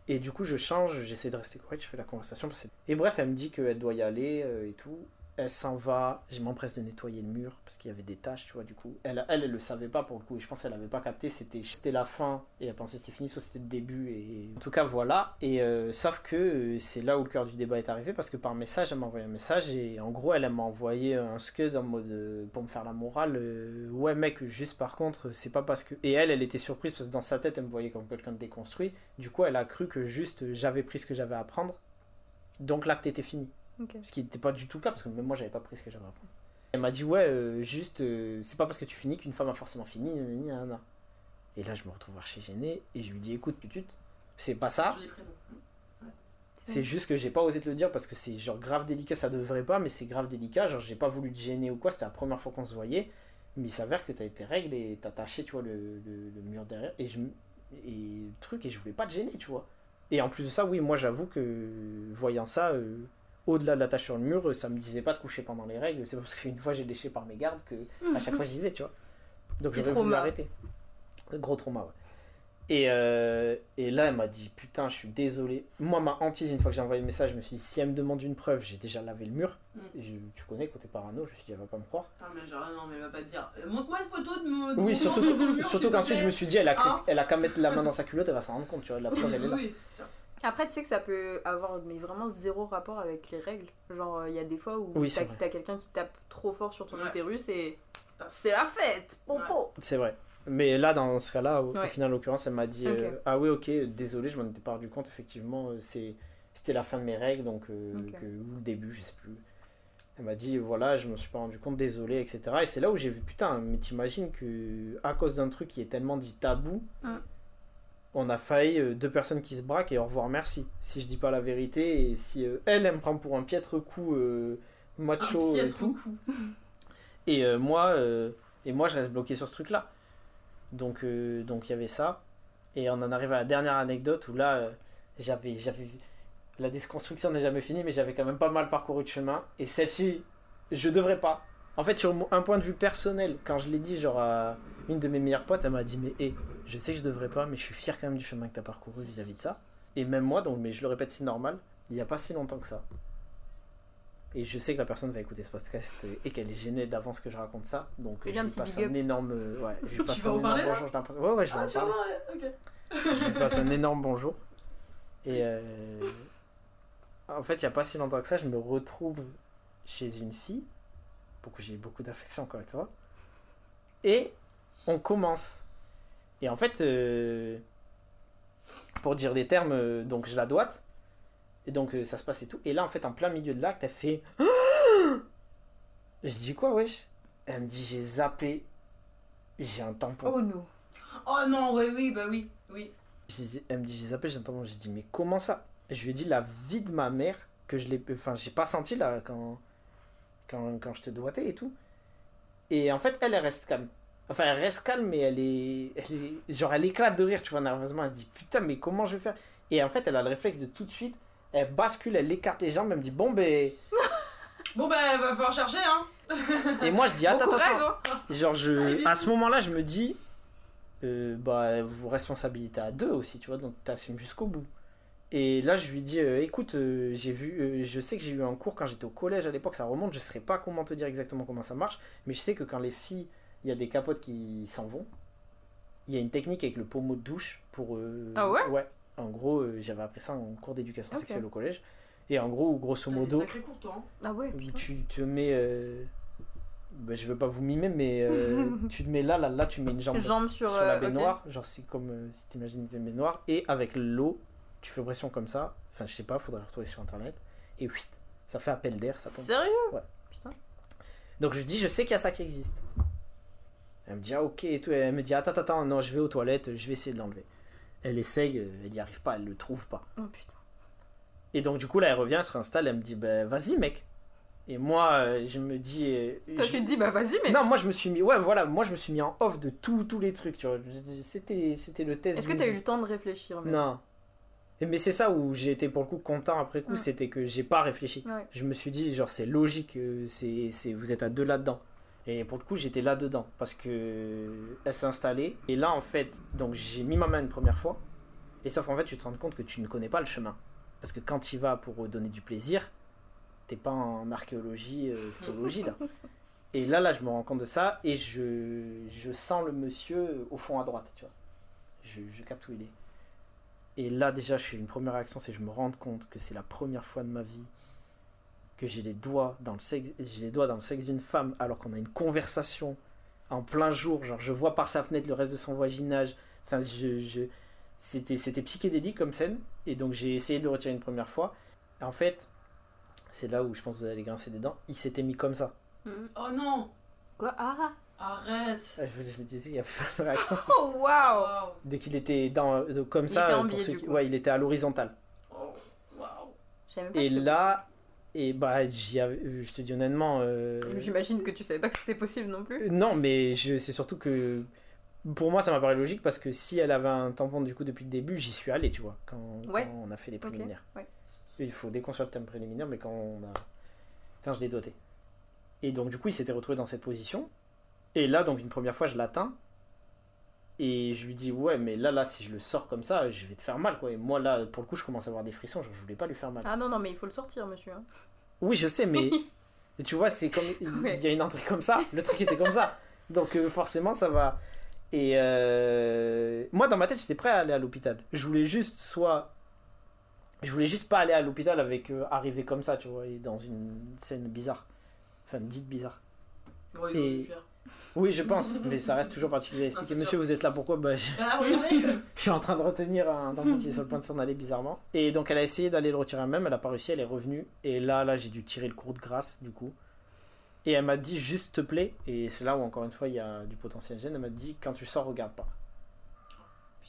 Speaker 1: Et du coup, je change, j'essaie de rester correct, je fais la conversation. Et bref, elle me dit qu'elle doit y aller euh, et tout. Elle s'en va, je m'empresse de nettoyer le mur parce qu'il y avait des taches, tu vois, du coup. Elle, elle, elle le savait pas pour le coup, et je pense qu'elle avait pas capté, c'était la fin, et elle pensait c'était fini, soit c'était le début, et en tout cas, voilà. Et euh, sauf que euh, c'est là où le cœur du débat est arrivé, parce que par message, elle m'a envoyé un message, et en gros, elle, m'a envoyé un scud en mode, euh, pour me faire la morale, ouais mec, juste par contre, c'est pas parce que... Et elle, elle était surprise, parce que dans sa tête, elle me voyait comme quelqu'un de déconstruit, du coup, elle a cru que juste j'avais pris ce que j'avais à prendre, donc l'acte était fini. Ce qui n'était pas du tout le cas, parce que même moi, j'avais pas pris ce que j'avais à prendre. Elle m'a dit, ouais, euh, juste, euh, c'est pas parce que tu finis qu'une femme a forcément fini. Et là, je me retrouve archi gêné, et je lui dis, écoute, putut, c'est pas ça, c'est juste que j'ai pas osé te le dire parce que c'est genre grave délicat, ça devrait pas, mais c'est grave délicat, genre j'ai pas voulu te gêner ou quoi, c'était la première fois qu'on se voyait, mais il s'avère que t'as été règle et t'as taché, tu vois, le, le, le mur derrière, et je et le truc, et je voulais pas te gêner, tu vois. Et en plus de ça, oui, moi j'avoue que voyant ça, euh, au-delà de la tache sur le mur, ça me disait pas de coucher pendant les règles, c'est parce qu'une fois j'ai léché par mes gardes que à chaque fois j'y vais, tu vois. Donc j'aurais voulu
Speaker 2: trauma.
Speaker 1: arrêter. Gros trauma, ouais. Et, euh, et là, elle m'a dit Putain, je suis désolé. Moi, ma hantise, une fois que j'ai envoyé le message, je me suis dit Si elle me demande une preuve, j'ai déjà lavé le mur.
Speaker 3: Mm.
Speaker 1: Et je- tu connais, côté parano, je me suis dit Elle va pas me croire.
Speaker 3: Putain, mais genre, non, mais elle va pas dire. euh, Montre-moi une photo de mon. de
Speaker 1: Oui, surtout, surtout qu'ensuite, je me suis dit Elle a,
Speaker 3: Hein
Speaker 1: elle a qu'à mettre la main dans sa culotte, elle va s'en rendre compte, tu vois. La preuve, elle est là.
Speaker 3: Oui, certes.
Speaker 2: Après, tu sais que ça peut avoir mais vraiment zéro rapport avec les règles. Genre, il y a des fois où
Speaker 1: Oui, c'est
Speaker 2: t'as quelqu'un qui tape trop fort sur ton
Speaker 3: Ouais.
Speaker 2: utérus et c'est la fête, popo
Speaker 1: C'est vrai. Mais là, dans ce cas-là, au, au
Speaker 2: Ouais.
Speaker 1: final, en l'occurrence, elle m'a dit euh, Ah oui, ok, désolé, je m'en étais pas rendu compte, effectivement, euh, c'est c'était la fin de mes règles, donc, euh, que, ou le début, je sais plus. Elle m'a dit Voilà, je me suis pas rendu compte, désolé, etc. Et c'est là où j'ai vu Putain, mais t'imagines que à cause d'un truc qui est tellement dit tabou,
Speaker 2: Mm.
Speaker 1: On a failli euh, deux personnes qui se braquent et au revoir, merci. Si je dis pas la vérité, et si euh, elle, elle me prend pour un piètre coup euh, macho
Speaker 3: Un
Speaker 1: et
Speaker 3: piètre
Speaker 1: tout.
Speaker 3: coup.
Speaker 1: Et moi, et moi, je reste bloqué sur ce truc-là. Donc, euh, donc il y avait ça. Et on en arrive à la dernière anecdote où là, j'avais, j'avais, la déconstruction n'est jamais finie, mais j'avais quand même pas mal parcouru de chemin. Et celle-ci, je devrais pas. En fait, sur un point de vue personnel, quand je l'ai dit, genre à une de mes meilleures potes, elle m'a dit, mais hé, je sais que je devrais pas, mais je suis fier quand même du chemin que t'as parcouru vis-à-vis de ça. Et même moi, donc, mais je le répète, c'est normal. Il y a pas si longtemps que ça. Et je sais que la personne va écouter ce podcast et qu'elle est gênée d'avance que je raconte ça. Donc
Speaker 2: Fais-lui
Speaker 1: je lui passe
Speaker 2: big
Speaker 1: un énorme. euh, Ouais, je lui
Speaker 3: Tu
Speaker 1: passe un énorme bonjour. je Ouais, ouais, je
Speaker 3: Ah, tu
Speaker 1: lui passe un énorme bonjour. Et euh, en fait, il n'y a pas si longtemps que ça, je me retrouve chez une fille, pour que j'ai beaucoup d'affection encore avec toi. Et on commence. Et en fait, euh, pour dire des termes, euh, donc je la doite. Et donc euh, ça se passe et tout. Et là, en fait, en plein milieu de l'acte, elle fait. Je dis quoi, wesh? Elle me dit j'ai zappé. J'ai un tampon.
Speaker 2: Oh non.
Speaker 3: Oh non, ouais, oui, bah oui, oui.
Speaker 1: Je dis- elle me dit j'ai zappé, j'ai un tampon. J'ai dit mais comment ça? Je lui ai dit la vie de ma mère que je l'ai. Enfin, j'ai pas senti là quand, quand, quand je te doigtais et tout. Et en fait, elle, elle reste calme. Enfin, elle reste calme, mais elle est, elle est. Genre, elle éclate de rire, tu vois, nerveusement. Elle dit putain, mais comment je vais faire? Et en fait, elle a le réflexe de tout de suite. Elle bascule, elle écarte les jambes, elle me dit bon, ben.
Speaker 3: Bon, bah, va falloir chercher, hein.
Speaker 1: Et moi, je dis
Speaker 2: Bon
Speaker 1: attends, attends,
Speaker 2: courage,
Speaker 1: attends.
Speaker 2: hein
Speaker 1: Genre, je,
Speaker 3: Allez.
Speaker 1: à ce moment-là, je me dis, euh, bah, vous responsabilité à deux aussi, tu vois, donc t'assumes jusqu'au bout. Et là, je lui dis, euh, écoute, euh, j'ai vu, je sais que j'ai eu un cours quand j'étais au collège à l'époque, ça remonte, je saurais pas comment te dire exactement comment ça marche, mais je sais que quand les filles, il y a des capotes qui s'en vont, il y a une technique avec le pommeau de douche pour. euh,
Speaker 2: Ah ouais
Speaker 1: Ouais. En gros, euh, j'avais appris ça en cours d'éducation sexuelle au collège. Et en gros, grosso modo,
Speaker 3: sacrés cours, toi, hein.
Speaker 2: Ah ouais, putain.
Speaker 1: tu te mets. euh, bah, je veux pas vous mimer, mais euh, tu te mets là, là, là, tu mets une jambe,
Speaker 2: Jambes sur,
Speaker 1: sur la
Speaker 2: euh,
Speaker 1: baignoire. Genre, c'est comme euh, si t'imagines une baignoire. Et avec l'eau, tu fais pression comme ça. Enfin, je sais pas, faudrait retrouver sur internet. Et oui, ça fait appel d'air, ça tombe.
Speaker 2: Sérieux?
Speaker 1: Ouais.
Speaker 2: Putain.
Speaker 1: Donc je dis, je sais qu'il y a ça qui existe. Elle me dit, ah ok, et tout. Elle me dit, attends, attends, non, je vais aux toilettes, je vais essayer de l'enlever. Elle essaye, euh, elle n'y arrive pas, elle le trouve pas.
Speaker 2: Oh putain.
Speaker 1: Et donc du coup, là, elle revient, elle se réinstalle, elle me dit, bah vas-y, mec. Et moi, euh, je me dis. euh,
Speaker 2: Toi,
Speaker 1: je-
Speaker 2: tu te dis, bah vas-y, mais.
Speaker 1: Non, moi je me suis mis. Ouais, voilà, moi je me suis mis en off de tous tous les trucs, tu vois. C'était c'était le test.
Speaker 2: Est-ce que t'as eu le temps de réfléchir même?
Speaker 1: Non. Mais c'est ça où j'ai été pour le coup content après coup, c'était que j'ai pas réfléchi.
Speaker 2: Ouais.
Speaker 1: Je me suis dit, genre, c'est logique, c'est- vous êtes à deux là-dedans. Et pour le coup, j'étais là-dedans parce que elle s'est installée. Et là, en fait, donc j'ai mis ma main une première fois. Et sauf qu'en fait, tu te rends compte que tu ne connais pas le chemin. Parce que quand tu y vas pour donner du plaisir, t'es pas en archéologie, euh, spéologie là. Et là, là, je me rends compte de ça et je, je sens le monsieur au fond à droite, tu vois. Je, je capte où il est. Et là, déjà, je suis une première réaction, c'est que je me rends compte que c'est la première fois de ma vie que j'ai les doigts dans le sexe, j'ai les doigts dans le sexe d'une femme alors qu'on a une conversation en plein jour, genre je vois par sa fenêtre le reste de son voisinage. Enfin, je, je- c'était, c'était psychédélique comme scène et donc j'ai essayé de le retirer une première fois. Et en fait, c'est là où je pense que vous allez grincer des dents. Il s'était mis comme ça.
Speaker 2: Mhm.
Speaker 3: Oh non
Speaker 2: Quoi? Ah
Speaker 3: Arrête
Speaker 1: Ah, Je, je me disais, il y a pas de réaction.
Speaker 2: Oh waouh
Speaker 1: Dès qu'il était dans, euh, comme
Speaker 2: Il
Speaker 1: ça,
Speaker 2: était en
Speaker 1: pour
Speaker 2: biais,
Speaker 1: ceux
Speaker 2: du
Speaker 1: qui-
Speaker 2: coup.
Speaker 1: ouais, il était à l'horizontale.
Speaker 3: Oh,
Speaker 2: pas
Speaker 1: Et là, et bah, j'y je te dis honnêtement. euh.
Speaker 2: J'imagine que tu savais pas que c'était possible non plus.
Speaker 1: Non, mais je, c'est surtout que pour moi ça m'a paru logique parce que si elle avait un tampon du coup depuis le début, j'y suis allé, tu vois, quand,
Speaker 2: Ouais.
Speaker 1: quand on a fait les préliminaires.
Speaker 2: ouais.
Speaker 1: Il faut déconstruire le thème préliminaire, mais quand on a, quand je l'ai doté. Et donc du coup il s'était retrouvé dans cette position. Et là donc une première fois je l'atteins et je lui dis ouais mais là là si je le sors comme ça je vais te faire mal quoi. Et moi là pour le coup je commence à avoir des frissons, genre, je voulais pas lui faire mal.
Speaker 2: Ah non, non, mais il faut le sortir, monsieur. hein.
Speaker 1: Oui, je sais, mais tu vois, c'est comme il
Speaker 2: Ouais.
Speaker 1: y a une entrée comme ça, le truc était comme ça, donc euh, forcément ça va. Et euh, moi, dans ma tête, j'étais prêt à aller à l'hôpital. Je voulais juste soit, je voulais juste pas aller à l'hôpital avec euh, arriver comme ça, tu vois, et dans une scène bizarre, enfin dite bizarre.
Speaker 3: Bon, ils ont.
Speaker 1: Oui, je pense, mais ça reste toujours particulier à expliquer.
Speaker 3: c'est
Speaker 1: Monsieur, vous êtes là pourquoi Bah, je...
Speaker 3: Ah,
Speaker 1: je suis en train de retenir un tampon qui est sur le point de s'en aller bizarrement. Et donc elle a essayé d'aller le retirer elle-même, elle a pas réussi, elle est revenue. Et là, là, j'ai dû tirer le cours de grâce du coup. Et elle m'a dit juste te plaît, et c'est là où encore une fois il y a du potentiel gêne, elle m'a dit quand tu sors, regarde pas.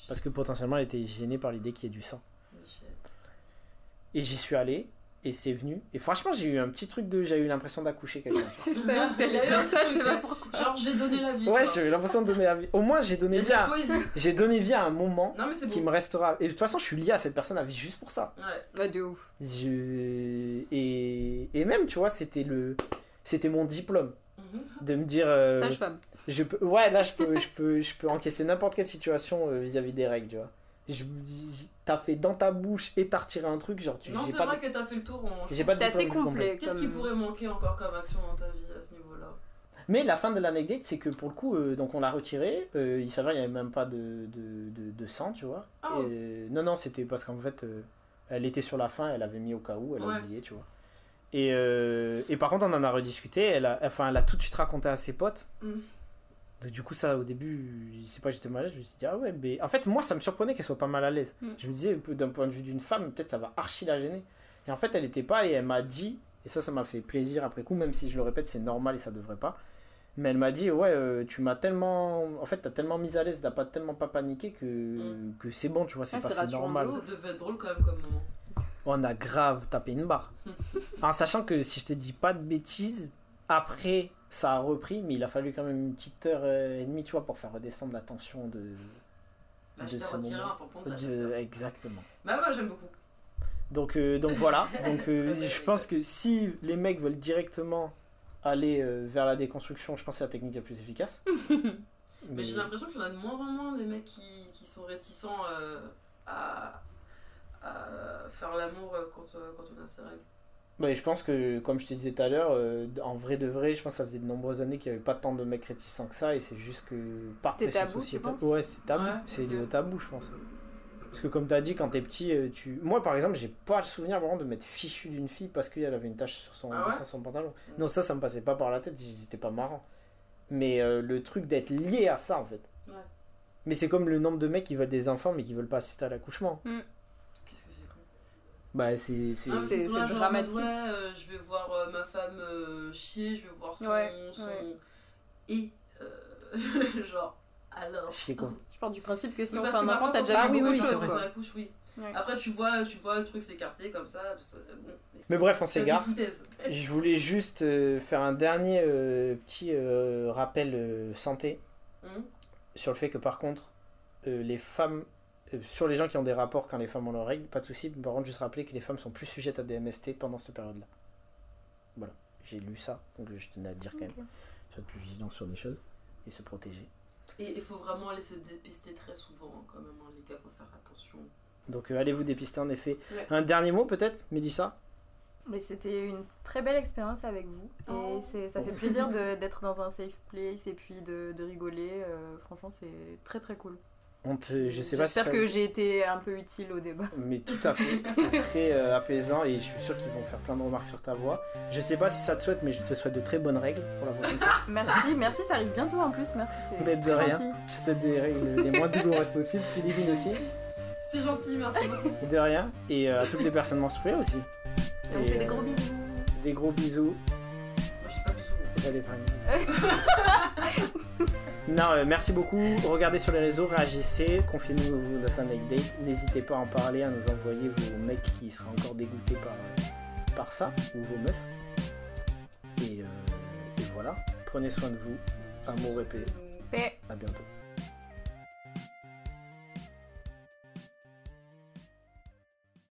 Speaker 1: Parce que potentiellement elle était gênée par l'idée qu'il y ait du sang. Et j'y suis allé, et c'est venu. Et franchement, j'ai eu un petit truc de. J'ai eu l'impression d'accoucher quelqu'un.
Speaker 2: Tu sais, comme ça, je sais pas pourquoi.
Speaker 3: Genre, j'ai donné la vie.
Speaker 1: Ouais, j'ai eu l'impression de donner la vie. Au moins, j'ai donné vie à. J'ai donné vie à un moment
Speaker 3: Non, mais c'est
Speaker 1: qui me restera. Et de toute façon, je suis lié à cette personne à vie juste pour ça.
Speaker 3: Ouais.
Speaker 2: Ouais, de ouf.
Speaker 1: Je... Et... et même, tu vois, c'était le... c'était mon diplôme
Speaker 3: Mhm.
Speaker 1: de me dire. euh,
Speaker 2: Sage-femme.
Speaker 1: je peux... Ouais, là, je peux, je peux, je peux encaisser n'importe quelle situation euh, vis-à-vis des règles, tu vois. Je dis, t'as fait dans ta bouche et t'as retiré un truc, genre, tu
Speaker 3: Non, c'est
Speaker 1: pas
Speaker 3: vrai
Speaker 1: de-
Speaker 3: que t'as fait le tour. on-
Speaker 1: J'ai pas de
Speaker 2: C'est assez complet.
Speaker 3: Qu'est-ce qui pourrait manquer encore comme action dans ta vie à ce niveau-là?
Speaker 1: Mais la fin de l'anecdote, c'est que pour le coup, euh, donc on l'a retiré. euh, il s'avère qu'il n'y avait même pas de, de, de, de sang, tu vois.
Speaker 3: Ah.
Speaker 1: Et- non, non, c'était parce qu'en fait, euh, elle était sur la fin, elle avait mis au cas où, elle a
Speaker 3: Ouais.
Speaker 1: oublié, tu vois. Et, euh, et par contre, on en a rediscuté. Elle a, enfin, elle a tout de suite raconté à ses potes.
Speaker 3: Mm.
Speaker 1: Donc, du coup, ça, au début, je sais pas, j'étais mal à l'aise. Je me suis dit, ah ouais, mais en fait, moi, ça me surprenait qu'elle soit pas mal à l'aise.
Speaker 2: Mm.
Speaker 1: Je me disais, d'un point de vue d'une femme, peut-être ça va archi la gêner. Et en fait, elle était pas, et elle m'a dit, et ça, ça m'a fait plaisir après coup, même si je le répète, c'est normal et ça devrait pas. Mais elle m'a dit, ouais, euh, tu m'as tellement. En fait, t'as tellement mis à l'aise, t'as pas tellement pas paniqué que,
Speaker 3: Mm.
Speaker 1: que c'est bon, tu vois, c'est
Speaker 2: Ah, de
Speaker 1: normal.
Speaker 3: Ça devait être drôle quand même comme moment.
Speaker 1: On a grave tapé une barre. en sachant que si je te dis pas de bêtises, après ça a repris, mais il a fallu quand même une petite heure euh, et demie, tu vois, pour faire redescendre la tension de.
Speaker 3: Bah,
Speaker 1: de
Speaker 3: je t'ai
Speaker 1: ce
Speaker 3: retiré
Speaker 1: moment.
Speaker 3: un tampon de.
Speaker 1: Exactement.
Speaker 3: Bah, moi j'aime beaucoup.
Speaker 1: Donc, euh, donc voilà. Donc, euh, je pense que si les mecs veulent directement aller euh, vers la déconstruction, je pense que c'est la technique la plus efficace.
Speaker 3: Mais j'ai l'impression qu'il y en a de moins en moins des mecs qui, qui sont réticents à, à faire l'amour quand, quand on a ses règles.
Speaker 1: Ouais, je pense que, comme je te disais tout à l'heure, euh, en vrai de vrai, je pense que ça faisait de nombreuses années qu'il n'y avait pas tant de mecs réticents que ça, et c'est juste que par pression sociétale- Ouais, c'est tabou.
Speaker 3: Ouais,
Speaker 1: c'est
Speaker 3: ok.
Speaker 1: le tabou, je pense. Parce que, comme tu as dit, quand t'es petit, euh, tu. Moi, par exemple, j'ai pas le souvenir vraiment de m'être fichu d'une fille parce qu'elle avait une tache sur son,
Speaker 3: Ah ouais?
Speaker 1: sur son pantalon. Non, ça, ça me passait pas par la tête, c'était pas marrant. Mais euh, le truc d'être lié à ça, en fait.
Speaker 3: Ouais.
Speaker 1: Mais c'est comme le nombre de mecs qui veulent des enfants mais qui veulent pas assister à l'accouchement.
Speaker 3: Cool
Speaker 1: Bah, c'est.
Speaker 3: mode,
Speaker 2: dramatique.
Speaker 3: ouais, euh, je vais voir euh, ma femme euh, chier, je vais voir son.
Speaker 2: Ouais,
Speaker 3: son-
Speaker 2: ouais.
Speaker 3: Et. euh, genre, alors.
Speaker 1: Chier quoi.
Speaker 2: Je pars du principe que si
Speaker 3: Oui,
Speaker 2: on fait un enfant, t'as déjà
Speaker 1: Ah
Speaker 2: fait
Speaker 1: oui,
Speaker 2: beaucoup
Speaker 1: oui,
Speaker 2: de
Speaker 1: c'est
Speaker 2: choses,
Speaker 1: vrai.
Speaker 3: Sur
Speaker 2: quoi.
Speaker 3: la couche, oui.
Speaker 2: Ouais.
Speaker 3: Après, tu vois, tu vois le truc s'écarter comme ça. tout ça, bon,
Speaker 1: Mais bref, on s'égare. Je voulais juste euh, faire un dernier euh, petit euh, rappel euh, santé
Speaker 3: Hum,
Speaker 1: sur le fait que par contre, euh, les femmes, sur les gens qui ont des rapports quand les femmes ont leurs règles, pas de souci. Par contre, juste rappeler que les femmes sont plus sujettes à des MST pendant cette période-là. Voilà, j'ai lu ça, donc je tenais à le dire quand même. Être plus vigilant sur des choses et se protéger.
Speaker 3: Et il faut vraiment aller se dépister très souvent, hein, quand même, hein, les gars, faut faire attention.
Speaker 1: Donc euh, allez-vous dépister en effet.
Speaker 3: Ouais.
Speaker 1: Un dernier mot peut-être, Mélissa?
Speaker 2: Mais c'était une très belle expérience avec vous.
Speaker 3: Oh.
Speaker 2: Et c'est, ça fait plaisir de- d'être dans un safe place et puis de, de rigoler. euh, franchement, c'est très très cool.
Speaker 1: On te- Je sais pas si
Speaker 2: J'espère
Speaker 1: ça-
Speaker 2: que j'ai été un peu utile au débat.
Speaker 1: Mais tout à fait, c'était très euh, apaisant et je suis sûr qu'ils vont faire plein de remarques sur ta voix. Je sais pas si ça te souhaite, mais je te souhaite de très bonnes règles pour la prochaine fois.
Speaker 2: Merci, merci, ça arrive bientôt en plus. Merci, c'est,
Speaker 1: de rien.
Speaker 2: gentil.
Speaker 1: Je te souhaite des règles les moins douloureuses possibles, Philippine aussi,
Speaker 3: C'est gentil, merci beaucoup.
Speaker 1: de rien. Et euh, à toutes les personnes menstruées aussi.
Speaker 2: On
Speaker 1: Et,
Speaker 2: fait des
Speaker 1: euh,
Speaker 2: gros bisous.
Speaker 1: Des gros bisous.
Speaker 3: Moi, je dis pas bisous.
Speaker 1: J'allais faire. Non, euh, merci beaucoup. Regardez sur les réseaux, réagissez, confiez-nous dans un like date. N'hésitez pas à en parler, à nous envoyer vos mecs qui seraient encore dégoûtés par, par ça, ou vos meufs. Et, euh, et voilà, prenez soin de vous. Amour et paix.
Speaker 2: Paix.
Speaker 1: À bientôt.